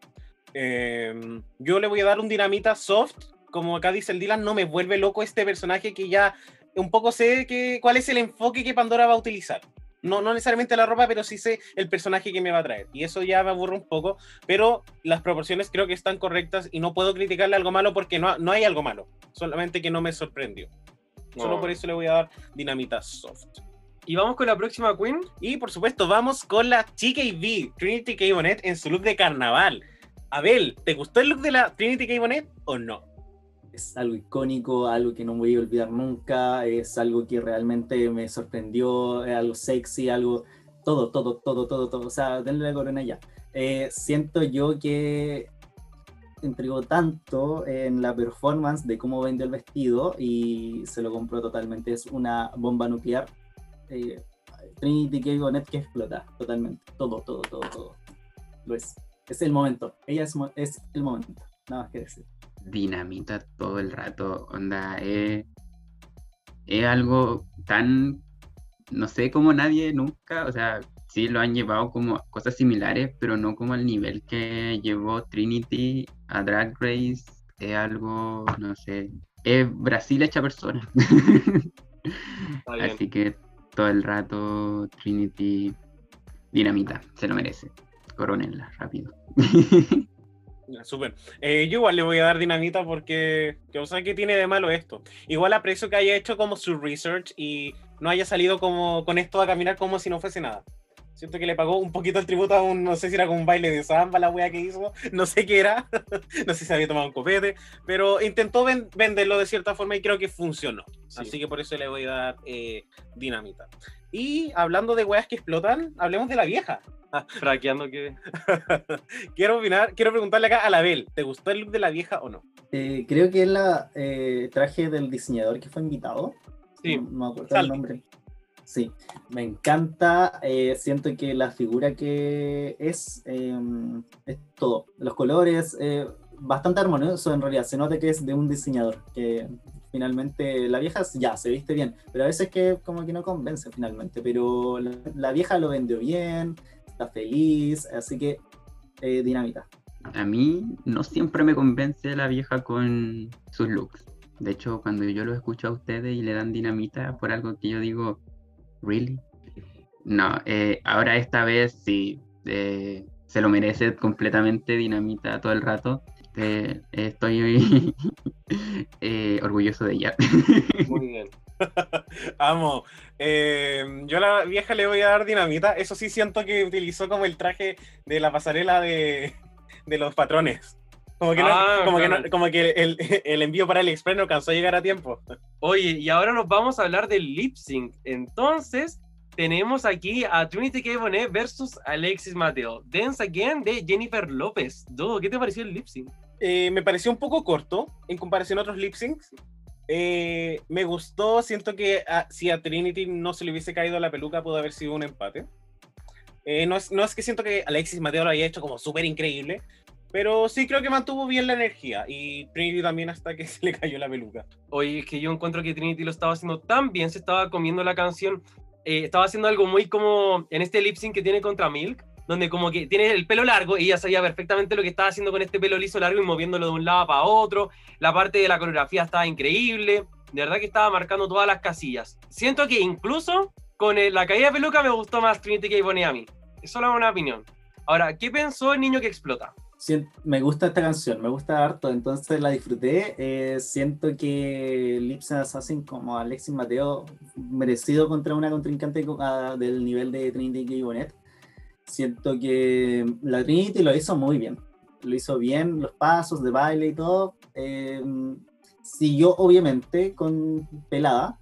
Eh, yo le voy a dar un dinamita soft. Como acá dice el Dylan, no me vuelve loco este personaje que ya un poco sé que, cuál es el enfoque que Pandora va a utilizar. No, no necesariamente la ropa, pero sí sé el personaje que me va a traer. Y eso ya me aburre un poco, pero las proporciones creo que están correctas y no puedo criticarle algo malo porque no, no hay algo malo. Solamente que no me sorprendió. Solo No. por eso le voy a dar dinamita soft. Y vamos con la próxima queen. Y por supuesto, vamos con la TKB, Trinity K. Bonnet, en su look de carnaval. Abel, ¿te gustó el look de la Trinity K. Bonnet o no? Es algo icónico, algo que no voy a olvidar nunca, es algo que realmente me sorprendió, es algo sexy, algo, todo, todo, todo, todo, todo. O sea, denle la corona ya. Eh, siento yo que entregó tanto en la performance de cómo vendió el vestido y se lo compró totalmente. Es una bomba nuclear. Eh, Trinity K. Que explota totalmente. Todo, todo, todo, todo. Lo es. Es el momento. Ella es, es el momento. Nada más que decir. Dinamita todo el rato, onda, es, es algo tan, no sé, como nadie nunca, o sea, sí lo han llevado como cosas similares, pero no como al nivel que llevó Trinity a Drag Race, es algo, no sé, es Brasil hecha persona. Así que todo el rato Trinity dinamita, se lo merece. Coronenla rápido. Súper. Eh, yo igual le voy a dar dinamita porque, que, o sea, ¿qué tiene de malo esto? Igual aprecio que haya hecho como su research y no haya salido como con esto a caminar como si no fuese nada. Siento que le pagó un poquito el tributo a un, no sé si era como un baile de samba la wea que hizo, no sé qué era, no sé si había tomado un copete, pero intentó ven- venderlo de cierta forma y creo que funcionó. Sí. Así que por eso le voy a dar eh, dinamita. Y hablando de weas que explotan, hablemos de la vieja. Fraqueando que. quiero opinar, quiero preguntarle acá a la Bel, ¿te gustó el look de la vieja o no? Eh, creo que es la eh, traje del diseñador que fue invitado. Sí. No, no me acuerdo Salvi. el nombre. Sí, me encanta. eh, siento que la figura que es, eh, es todo. Los colores, eh, bastante armonioso en realidad. Se nota que es de un diseñador. Que finalmente la vieja ya se viste bien, pero a veces que como que no convence finalmente. Pero la, la vieja lo vendió bien, está feliz, así que eh, dinamita. A mí no siempre me convence la vieja con sus looks. De hecho, cuando yo los escucho a ustedes y le dan dinamita por algo que yo digo, ¿really? No, eh, ahora esta vez sí, eh, se lo merece completamente dinamita todo el rato. Eh, estoy eh, orgulloso de ella. Muy bien. Amo. Eh, yo a la vieja le voy a dar dinamita. Eso sí siento que utilizó como el traje de la pasarela de, de los patrones. Como que, no- Ah, como que, claro. no- como que el, el envío para AliExpress no alcanzó a llegar a tiempo. Oye, y ahora nos vamos a hablar del lip sync. Entonces, tenemos aquí a Trinity K. Bonet versus Alexis Mateo. Dance Again de Jennifer López. ¿qué te pareció el lip sync? Eh, me pareció un poco corto en comparación a otros lip syncs. Eh, me gustó, siento que a- si a Trinity no se le hubiese caído la peluca, pudo haber sido un empate. Eh, no, es, no es que siento que Alexis Mateo lo haya hecho como súper increíble, pero sí creo que mantuvo bien la energía. Y Trinity también hasta que se le cayó la peluca. Oye, es que yo encuentro que Trinity lo estaba haciendo tan bien, se estaba comiendo la canción. eh, estaba haciendo algo muy como en este lip sync que tiene contra Milk, donde como que tiene el pelo largo y ella sabía perfectamente lo que estaba haciendo con este pelo liso largo y moviéndolo de un lado para otro. La parte de la coreografía estaba increíble. De verdad que estaba marcando todas las casillas. Siento que incluso con el- la caída de peluca me gustó más Trinity K. Bonet a mí. Es solo una opinión. Ahora, ¿qué pensó el niño que explota? Sien- me gusta esta canción, me gusta harto, entonces la disfruté. eh, siento que Lips Assassin como Alexis Mateo, merecido contra una contrincante co- ah, del nivel de Trinity K. Bonnet. Siento que la Trinity lo hizo muy bien. Lo hizo bien, los pasos de baile y todo. eh, siguió obviamente con pelada,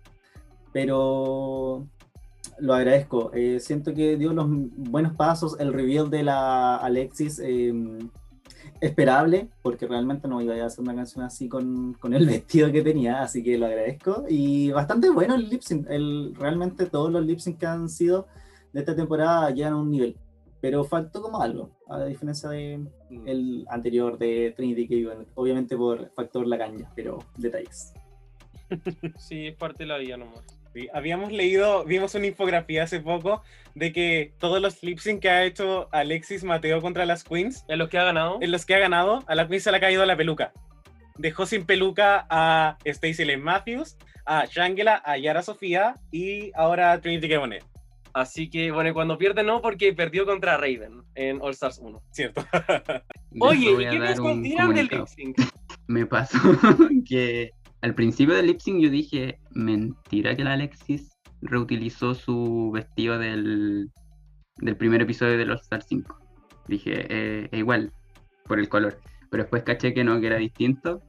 pero lo agradezco. Eh, siento que dio los buenos pasos. El reveal de la Alexis, eh, esperable, porque realmente no iba a hacer una canción así con, con el vestido que tenía, así que lo agradezco. Y bastante bueno el lip sync. El, realmente todos los lip sync que han sido de esta temporada llegan a un nivel. Pero faltó como algo, a diferencia de el anterior de Trinity K. Bennett. Obviamente por factor la caña, pero detalles. Sí, es parte de la vida nomás. Sí, habíamos leído, vimos una infografía hace poco de que todos los lip sync que ha hecho Alexis Mateo contra las Queens, ¿En los que ha ganado? en los que ha ganado, a la Queen se le ha caído la peluca. Dejó sin peluca a Stacey Lynn Matthews, a Shangela, a Yara Sofía y ahora a Trinity K. Así que, bueno, y cuando pierde no, porque perdió contra Raven en All Stars 1. ¿cierto? Oye, ¿y qué un tiran del lip sync? me pasó que al principio del lip sync yo dije, mentira que la Alexis reutilizó su vestido del, del primer episodio de All Star 5. Dije, eh, es igual, por el color. Pero después caché que no, que era distinto.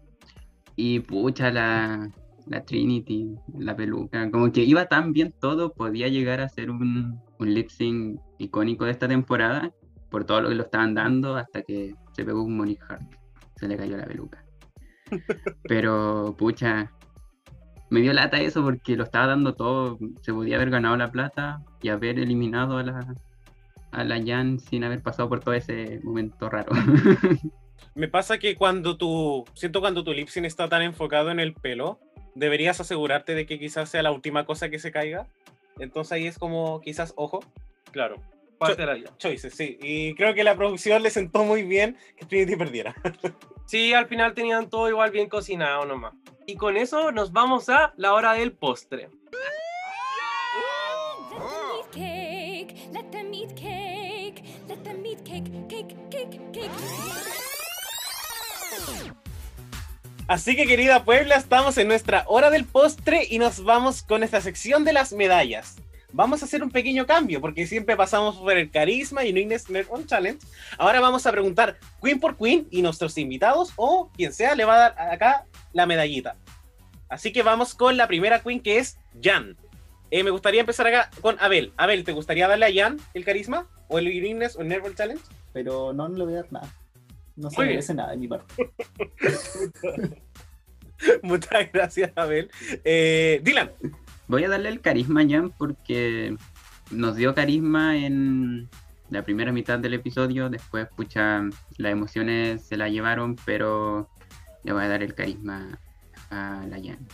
Y pucha, la, la Trinity, la peluca, como que iba tan bien todo, podía llegar a ser un, un lip sync icónico de esta temporada, por todo lo que lo estaban dando, hasta que se pegó un Monique Hart. Se le cayó la peluca. Pero, pucha, me dio lata eso porque lo estaba dando todo. Se podía haber ganado la plata y haber eliminado a la, a la Jan sin haber pasado por todo ese momento raro. Me pasa que cuando tu, siento cuando tu lip sync está tan enfocado en el pelo, deberías asegurarte de que quizás sea la última cosa que se caiga. Entonces ahí es como, quizás, ojo, Claro, parte de la vida. choices, sí. Y creo que la producción le sentó muy bien que Trinity perdiera. Sí, al final tenían todo igual bien cocinado nomás. Y con eso nos vamos a la hora del postre. Así que querida Puebla, estamos en nuestra hora del postre y nos vamos con esta sección de las medallas. Vamos a hacer un pequeño cambio porque siempre pasamos por el carisma y Uniqueness Nerd on Challenge. Ahora vamos a preguntar Queen por Queen y nuestros invitados o quien sea le va a dar acá la medallita. Así que vamos con la primera Queen que es Jan. Eh, me gustaría empezar acá con Abel. Abel, ¿te gustaría darle a Jan el carisma o el Uniqueness o el Nerd on Challenge? Pero no, no le voy a dar nada. No se Muy bien. merece nada de mi parte. Muchas gracias, Abel. Eh, Dylan. Voy a darle el carisma a Jan porque nos dio carisma en la primera mitad del episodio. Después, pucha, las emociones se la llevaron, pero le voy a dar el carisma a la Jan.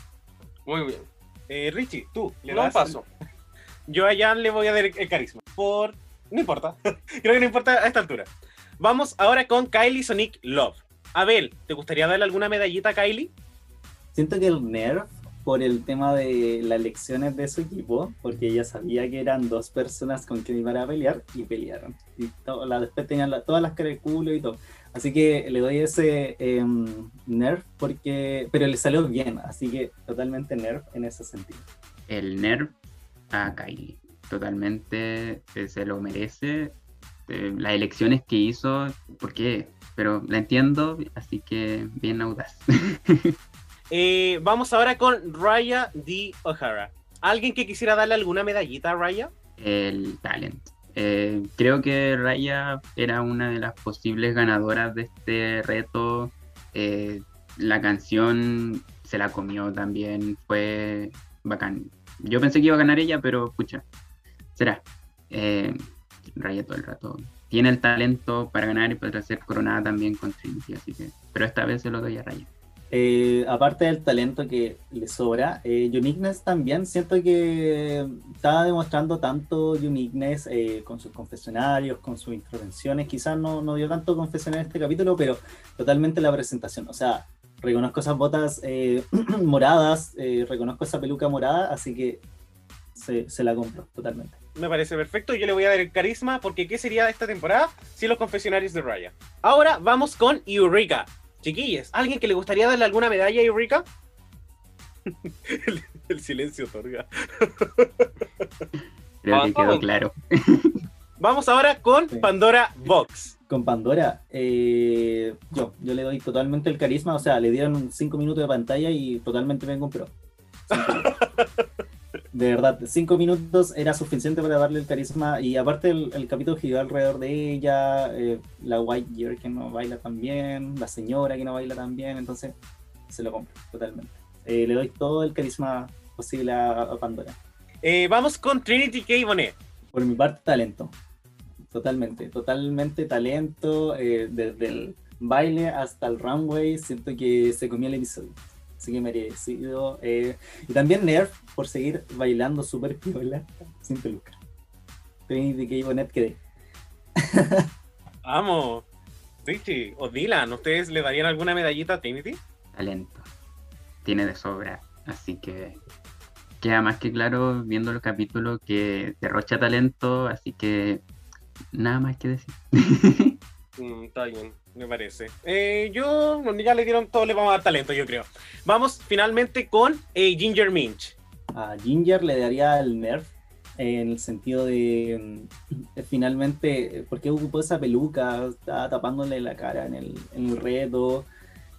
Muy bien. Eh, Richie, tú. ¿le No das- paso. Yo a Jan le voy a dar el carisma. Por. No importa. Creo que no importa a esta altura. Vamos ahora con Kylie Sonic Love. Abel, ¿te gustaría darle alguna medallita a Kylie? Siento que el Nerf, por el tema de las elecciones de su equipo, porque ella sabía que eran dos personas con quien iban a pelear y pelearon. Y la- después tenían la- todas las caras de culo y todo. Así que le doy ese em, Nerf, porque, pero le salió bien, así que totalmente Nerf en ese sentido. El nerf a Kylie. Totalmente se lo merece. Eh, las elecciones que hizo, ¿por qué? Pero la entiendo, así que bien audaz. Eh, vamos ahora con Raya D. O'Hara. ¿Alguien que quisiera darle alguna medallita a Raya? el talent. Eh, creo que Raya era una de las posibles ganadoras de este reto. Eh, la canción se la comió también, fue bacán. Yo pensé que iba a ganar ella, pero pucha, será. Eh, Raya todo el rato. Tiene el talento para ganar y para ser coronada también con Trinity, así que. Pero esta vez se lo doy a Raya. Eh, aparte del talento que le sobra, eh, Uniqueness también siento que estaba demostrando tanto Uniqueness eh, con sus confesionarios, con sus intervenciones. Quizás no, no dio tanto confesionario en este capítulo, pero totalmente la presentación. O sea, reconozco esas botas eh, moradas, eh, reconozco esa peluca morada, así que se, se la compro totalmente. Me parece perfecto. Yo le voy a dar el carisma porque ¿qué sería esta temporada sin los confesionarios de Raya? Ahora vamos con Eureka. Chiquillos, ¿alguien que le gustaría darle alguna medalla a Eureka? el, el silencio otorga. Creo que quedó claro. Vamos ahora con Sí. Pandora Box. Con Pandora, eh, yo, yo le doy totalmente el carisma, o sea, le dieron cinco minutos de pantalla y totalmente me compró. De verdad, cinco minutos era suficiente para darle el carisma y aparte el, el capítulo giró alrededor de ella, eh, la White Year que no baila tan bien, la señora que no baila tan bien, entonces se lo compro totalmente. Eh, le doy todo el carisma posible a, a Pandora. Eh, vamos con Trinity K. Bonet. Por mi parte, talento. Totalmente, totalmente talento. eh, desde el baile hasta el runway, siento que se comió el episodio. Así que merecido. eh, y también Nerf por seguir bailando súper piola, sin peluca. Trinity K. Bonnet quedé. Vamos. Richie o Dylan, ¿ustedes le darían alguna medallita a Trinity? Talento. Tiene de sobra. Así que queda más que claro viendo los capítulos que derrocha talento, así que nada más que decir. Mm, está bien, me parece. Eh, yo, ya le dieron todo, le vamos a dar talento, yo creo. Vamos finalmente con eh, Ginger Minch. A Ginger le daría el Nerf en el sentido de mm, finalmente, eh, ¿por qué ocupó esa peluca? Estaba tapándole la cara en el, en el reto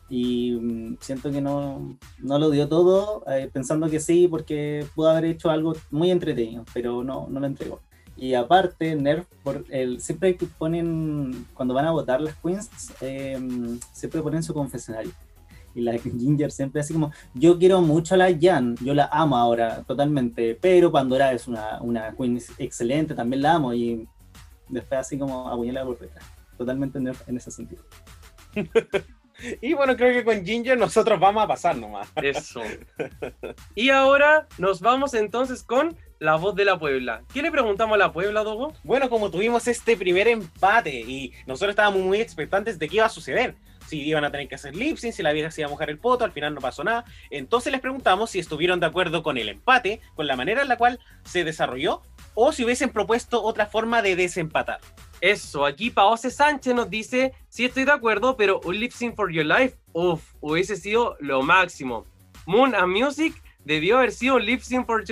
y mm, siento que no, no lo dio todo, eh, pensando que sí, porque pudo haber hecho algo muy entretenido, pero no, no lo entregó. Y aparte, Nerf, por el, siempre que ponen, cuando van a votar las queens, eh, siempre ponen su confesionario. Y la Ginger siempre así como, yo quiero mucho a la Jan, yo la amo ahora totalmente, pero Pandora es una, una queen excelente, también la amo y después así como apuñala por detrás. Totalmente Nerf en ese sentido. Y bueno, creo que con Ginger nosotros vamos a pasar nomás. Eso. Y ahora nos vamos entonces con la voz de la Puebla. ¿Qué le preguntamos a la Puebla, Dogo? Bueno, como tuvimos este primer empate y nosotros estábamos muy expectantes de qué iba a suceder. Si iban a tener que hacer lip sync, si la vieja se iba a mojar el poto, al final no pasó nada. Entonces les preguntamos si estuvieron de acuerdo con el empate, con la manera en la cual se desarrolló, o si hubiesen propuesto otra forma de desempatar. Eso, aquí Paose Sánchez nos dice, sí estoy de acuerdo, pero un lip sync for your life, uff, hubiese sido lo máximo. Moon and Music debió haber sido un lip sync for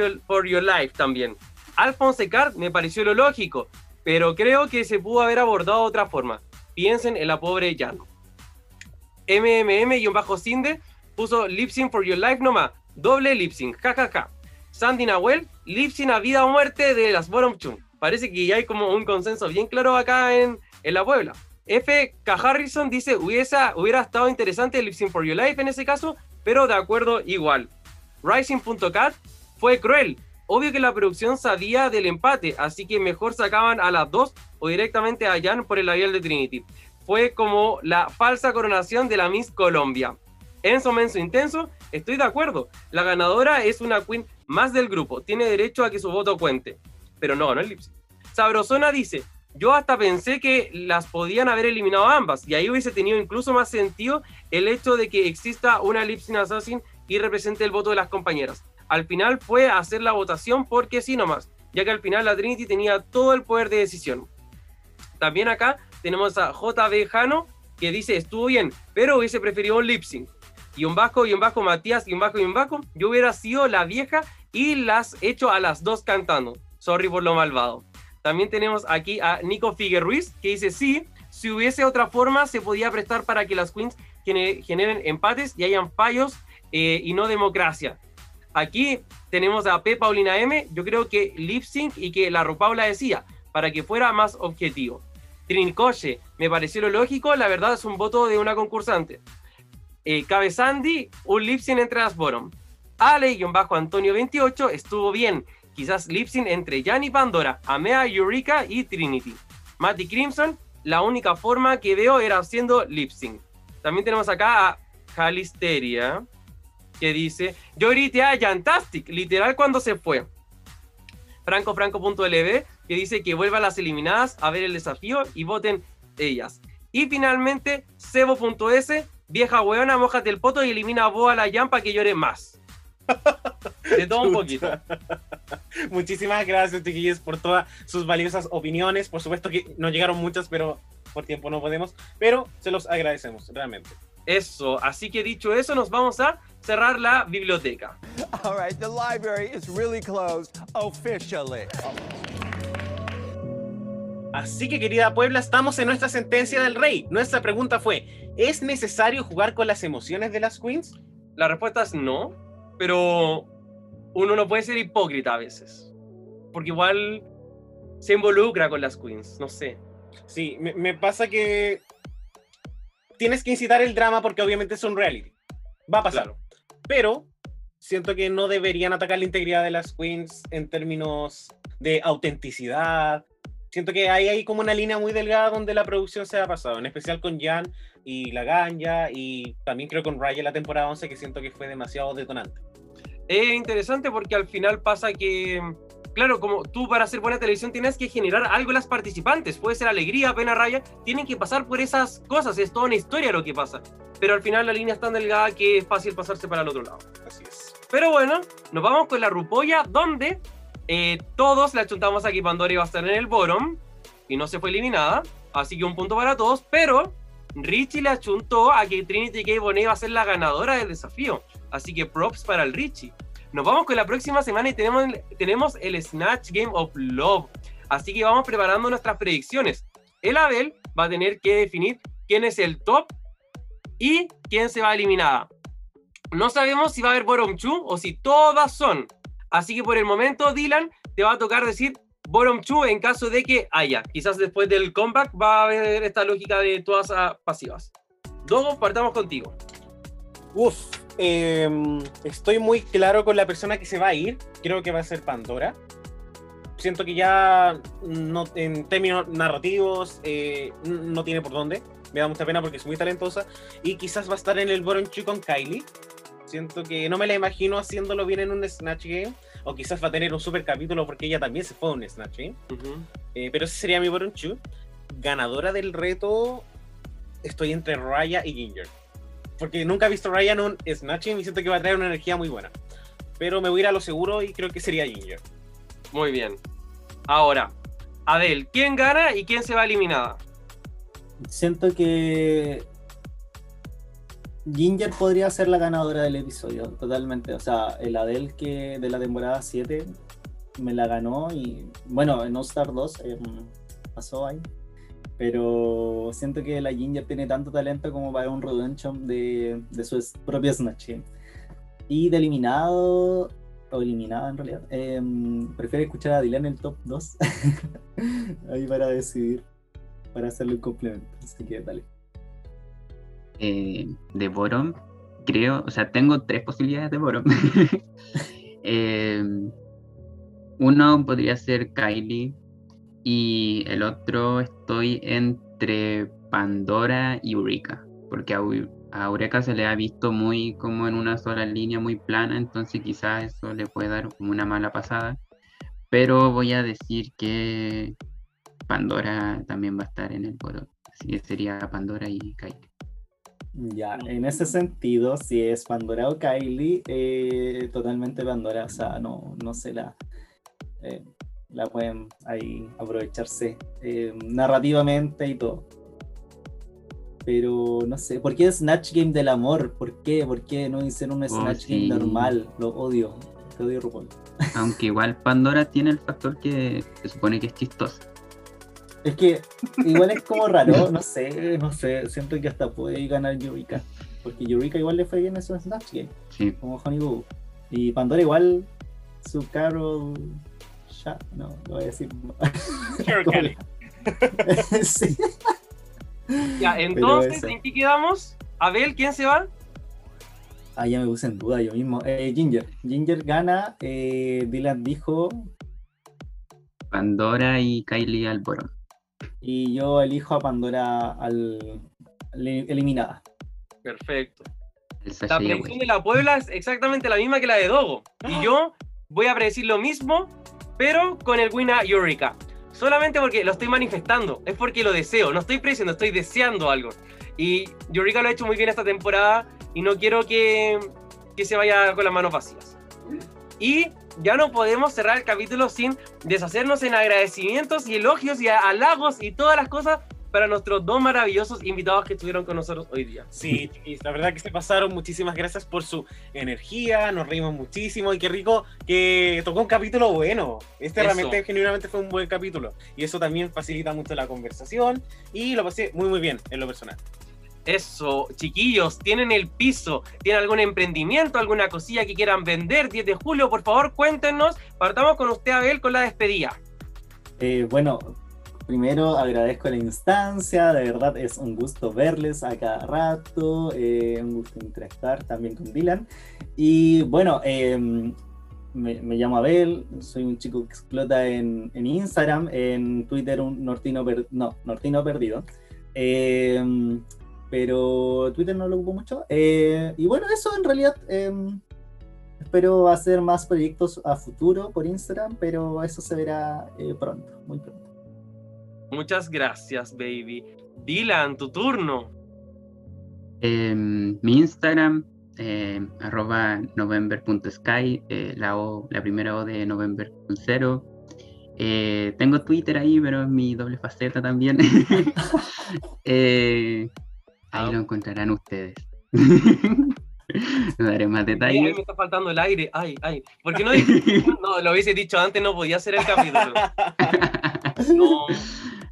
your, life también. Alphonse Card me pareció lo lógico, pero creo que se pudo haber abordado de otra forma. Piensen en la pobre Jan. MMM-Cinde puso lip sync for your life nomás, doble lip sync, jajaja. Sandy Nahuel, lip sync a vida o muerte de las Bottom Chun. Parece que ya hay como un consenso bien claro acá en, en la Puebla. F. K. Harrison dice, hubiera estado interesante el Lip Sync for Your Life en ese caso, pero de acuerdo igual. Rising.cat fue cruel. Obvio que la producción sabía del empate, así que mejor sacaban a las dos o directamente a Jan por el labial de Trinity. Fue como la falsa coronación de la Miss Colombia. Enzo Menso Intenso, estoy de acuerdo. La ganadora es una queen más del grupo, tiene derecho a que su voto cuente. Pero no, no el lip sync. Sabrosona dice, yo hasta pensé que las podían haber eliminado ambas y ahí hubiese tenido incluso más sentido el hecho de que exista una lip sync assassin y represente el voto de las compañeras. Al final fue hacer la votación porque sí nomás, ya que al final la Trinity tenía todo el poder de decisión. También acá tenemos a JB Jano que dice estuvo bien, pero hubiese preferido un lip sync. Y un vasco, y un vasco, Matías, y un vasco, y un vasco, yo hubiera sido la vieja y las hecho a las dos cantando. Sorry por lo malvado. También tenemos aquí a Nico Figueruiz, que dice, sí, si hubiese otra forma, se podía prestar para que las queens gene- generen empates y hayan fallos eh, y no democracia. Aquí tenemos a P. Paulina M. Yo creo que lip sync y que la Rupaula decía, para que fuera más objetivo. Trincoche, me pareció lo lógico, la verdad es un voto de una concursante. Eh, Cabe Sandy, un lip sync entre las bottom. Ale-Antonio28 estuvo bien, quizás lip sync entre Jan y Pandora, Amea, Eureka y Trinity. Matty Crimson, la única forma que veo era haciendo lip sync. También tenemos acá a Calisteria, que dice, yo grité a Jantastic, literal cuando se fue. Franco Franco.lb, que dice que vuelvan las eliminadas a ver el desafío y voten ellas. Y finalmente, Sebo.s, vieja weona, mojate el poto y elimina a Boa la para que llore más. De todo un poquito. Muchísimas gracias, chiquillos, por todas sus valiosas opiniones. Por supuesto que no llegaron muchas, pero por tiempo no podemos. Pero se los agradecemos, realmente. Eso, así que dicho eso, nos vamos a cerrar la biblioteca. All right, the library is really closed officially. Así que, querida Puebla, estamos en nuestra sentencia del rey. Nuestra pregunta fue: ¿es necesario jugar con las emociones de las queens? La respuesta es no, pero uno no puede ser hipócrita a veces. Porque igual se involucra con las queens, no sé. Sí, me, me pasa que tienes que incitar el drama porque obviamente es un reality. Va a pasar. Claro. Pero siento que no deberían atacar la integridad de las queens en términos de autenticidad. Siento que hay ahí como una línea muy delgada donde la producción se ha pasado, en especial con Jan y La Ganja y también creo con Raya la temporada 11 que siento que fue demasiado detonante. Es interesante porque al final pasa que, claro, como tú para hacer buena televisión tienes que generar algo en las participantes. Puede ser alegría, pena, raya. Tienen que pasar por esas cosas. Es toda una historia lo que pasa. Pero al final la línea es tan delgada que es fácil pasarse para el otro lado. Así es. Pero bueno, nos vamos con la Rupolla, donde eh, todos le achuntamos a que Pandora iba a estar en el bottom y no se fue eliminada. Así que un punto para todos. Pero Richie le achuntó a que Trinity K. Bonet iba a ser la ganadora del desafío. Así que props para el Richie. Nos vamos con la próxima semana y tenemos, tenemos el Snatch Game of Love. Así que vamos preparando nuestras predicciones. El Abel va a tener que definir quién es el top y quién se va eliminada. No sabemos si va a haber bottom 2 o si todas son. Así que por el momento, Dylan, te va a tocar decir bottom 2 en caso de que haya. Quizás después del comeback va a haber esta lógica de todas pasivas. Dogo, partamos contigo. Uf, em, estoy muy claro con la persona que se va a ir. Creo que va a ser Pandora. Siento que ya no, en términos narrativos eh, no tiene por dónde. Me da mucha pena porque es muy talentosa. Y quizás va a estar en el Two con Kylie. Siento que no me la imagino haciéndolo bien en un Snatch Game. O quizás va a tener un super capítulo porque ella también se fue a un Snatch Game. Eh, pero ese sería mi Two. Ganadora del reto, estoy entre Raya y Ginger. Porque nunca he visto a Raya en un Snatch Game y siento que va a traer una energía muy buena. Pero me voy a ir a lo seguro y creo que sería Ginger. Muy bien. Ahora, Adel, ¿quién gana y quién se va eliminada? Siento que Ginger podría ser la ganadora del episodio, totalmente. O sea, el Adele que de la temporada 7 me la ganó y bueno, en All Star 2 eh, pasó ahí. Pero siento que la Ginger tiene tanto talento como para un redemption de, de su propio Snatch. Y de eliminado, o eliminada en realidad, em, prefiero escuchar a Dylan en el top 2. ahí para decidir, para hacerle un complemento. Así que dale. eh, de bottom, creo, o sea, tengo tres posibilidades de bottom. Eh, uno podría ser Kylie y el otro estoy entre Pandora y Eureka, porque a, Eu- a Eureka se le ha visto muy como en una sola línea, muy plana, entonces quizás eso le puede dar como una mala pasada. Pero voy a decir que Pandora también va a estar en el bottom, así que sería Pandora y Kylie. Ya, en ese sentido, si es Pandora o Kylie, eh, totalmente Pandora, o sea, no, no se la, eh, la pueden ahí aprovecharse eh, narrativamente y todo. Pero no sé, ¿por qué Snatch Game del amor? ¿Por qué? ¿Por qué no hicieron un Oh, Snatch sí. Game normal? Lo odio, te odio RuPaul. Aunque igual Pandora tiene el factor que se supone que es chistosa. Es que igual es como raro, no sé, no sé, siento que hasta puede ganar Eureka. Porque Eureka igual le fue bien en su Snatch Game, Sí, como Honey Boo. Y Pandora igual, su Carol... Ya, no, lo voy a decir. Carol ¿Cómo Kelly. le- sí. Ya, entonces. ¿en qué quedamos? Abel, ¿quién se va? Ah, ya me puse en duda yo mismo. Eh, Ginger. Ginger gana. eh, Dylan dijo. Pandora y Kylie Alboron. Y yo elijo a Pandora al, al- eliminada. Perfecto. La predicción de la Puebla es exactamente la misma que la de Dogo. Y yo voy a predecir lo mismo, pero con el Wina Eureka. Solamente porque lo estoy manifestando, es porque lo deseo. No estoy prediciendo, estoy deseando algo. Y Eureka lo ha hecho muy bien esta temporada y no quiero que, que se vaya con las manos vacías. Y ya no podemos cerrar el capítulo sin deshacernos en agradecimientos y elogios y halagos y todas las cosas para nuestros dos maravillosos invitados que estuvieron con nosotros hoy día. Sí, la verdad que se pasaron. Muchísimas gracias por su energía. Nos reímos muchísimo y qué rico que tocó un capítulo bueno. Este Eso. realmente, genuinamente fue un buen capítulo. Y eso también facilita mucho la conversación. Y lo pasé muy, muy bien en lo personal. Eso, chiquillos, tienen el piso, tienen algún emprendimiento, alguna cosilla que quieran vender, 10 de julio, por favor, cuéntenos. Partamos con usted, Abel, con la despedida. Eh, bueno, primero agradezco la instancia. De verdad es un gusto verles a cada rato. eh, un gusto interactuar también con Dylan. Y bueno, eh, me, llamo Abel. Soy un chico que explota en, Instagram. En Twitter, un nortino, per- no, nortino perdido. Eh, pero Twitter no lo ocupo mucho. Eh, y bueno, eso en realidad. eh, espero hacer más proyectos a futuro por Instagram, pero eso se verá eh, pronto, muy pronto. Muchas gracias, baby. Dylan, tu turno. Em, mi Instagram, em, arroba november.sky, eh, la, o, la primera O de november.0. Eh, tengo Twitter ahí, pero es mi doble faceta también. Eh, ahí lo encontrarán ustedes. no daré más Ay, detalles. me está faltando el aire. Ay, ay. ¿Por qué no? No, lo hubiese dicho antes, no podía hacer el capítulo. No,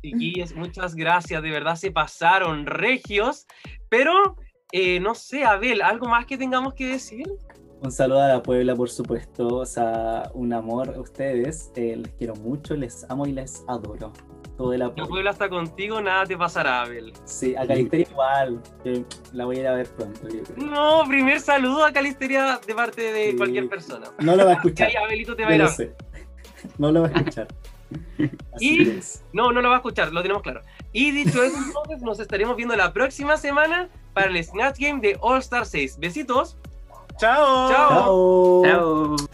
chiquillos, muchas gracias, de verdad se pasaron regios, pero eh, no sé, Abel, ¿algo más que tengamos que decir? Un saludo a la Puebla, por supuesto, o sea, un amor a ustedes, eh, les quiero mucho, les amo y les adoro. Todo el La apoyo. Puebla está contigo, nada te pasará, Abel. Sí, a Calistera igual, que la voy a ir a ver pronto. yo creo. No, primer saludo a Calisteria de parte de Sí. cualquier persona. No lo va a escuchar, Abelito te va a ir a. No lo va a escuchar. Así Y- es. No, no lo va a escuchar, lo tenemos claro. Y dicho eso, entonces nos estaremos viendo la próxima semana para el Snatch Game de All Star 6. Besitos. ¡Chao! Chao. Chao. Chao.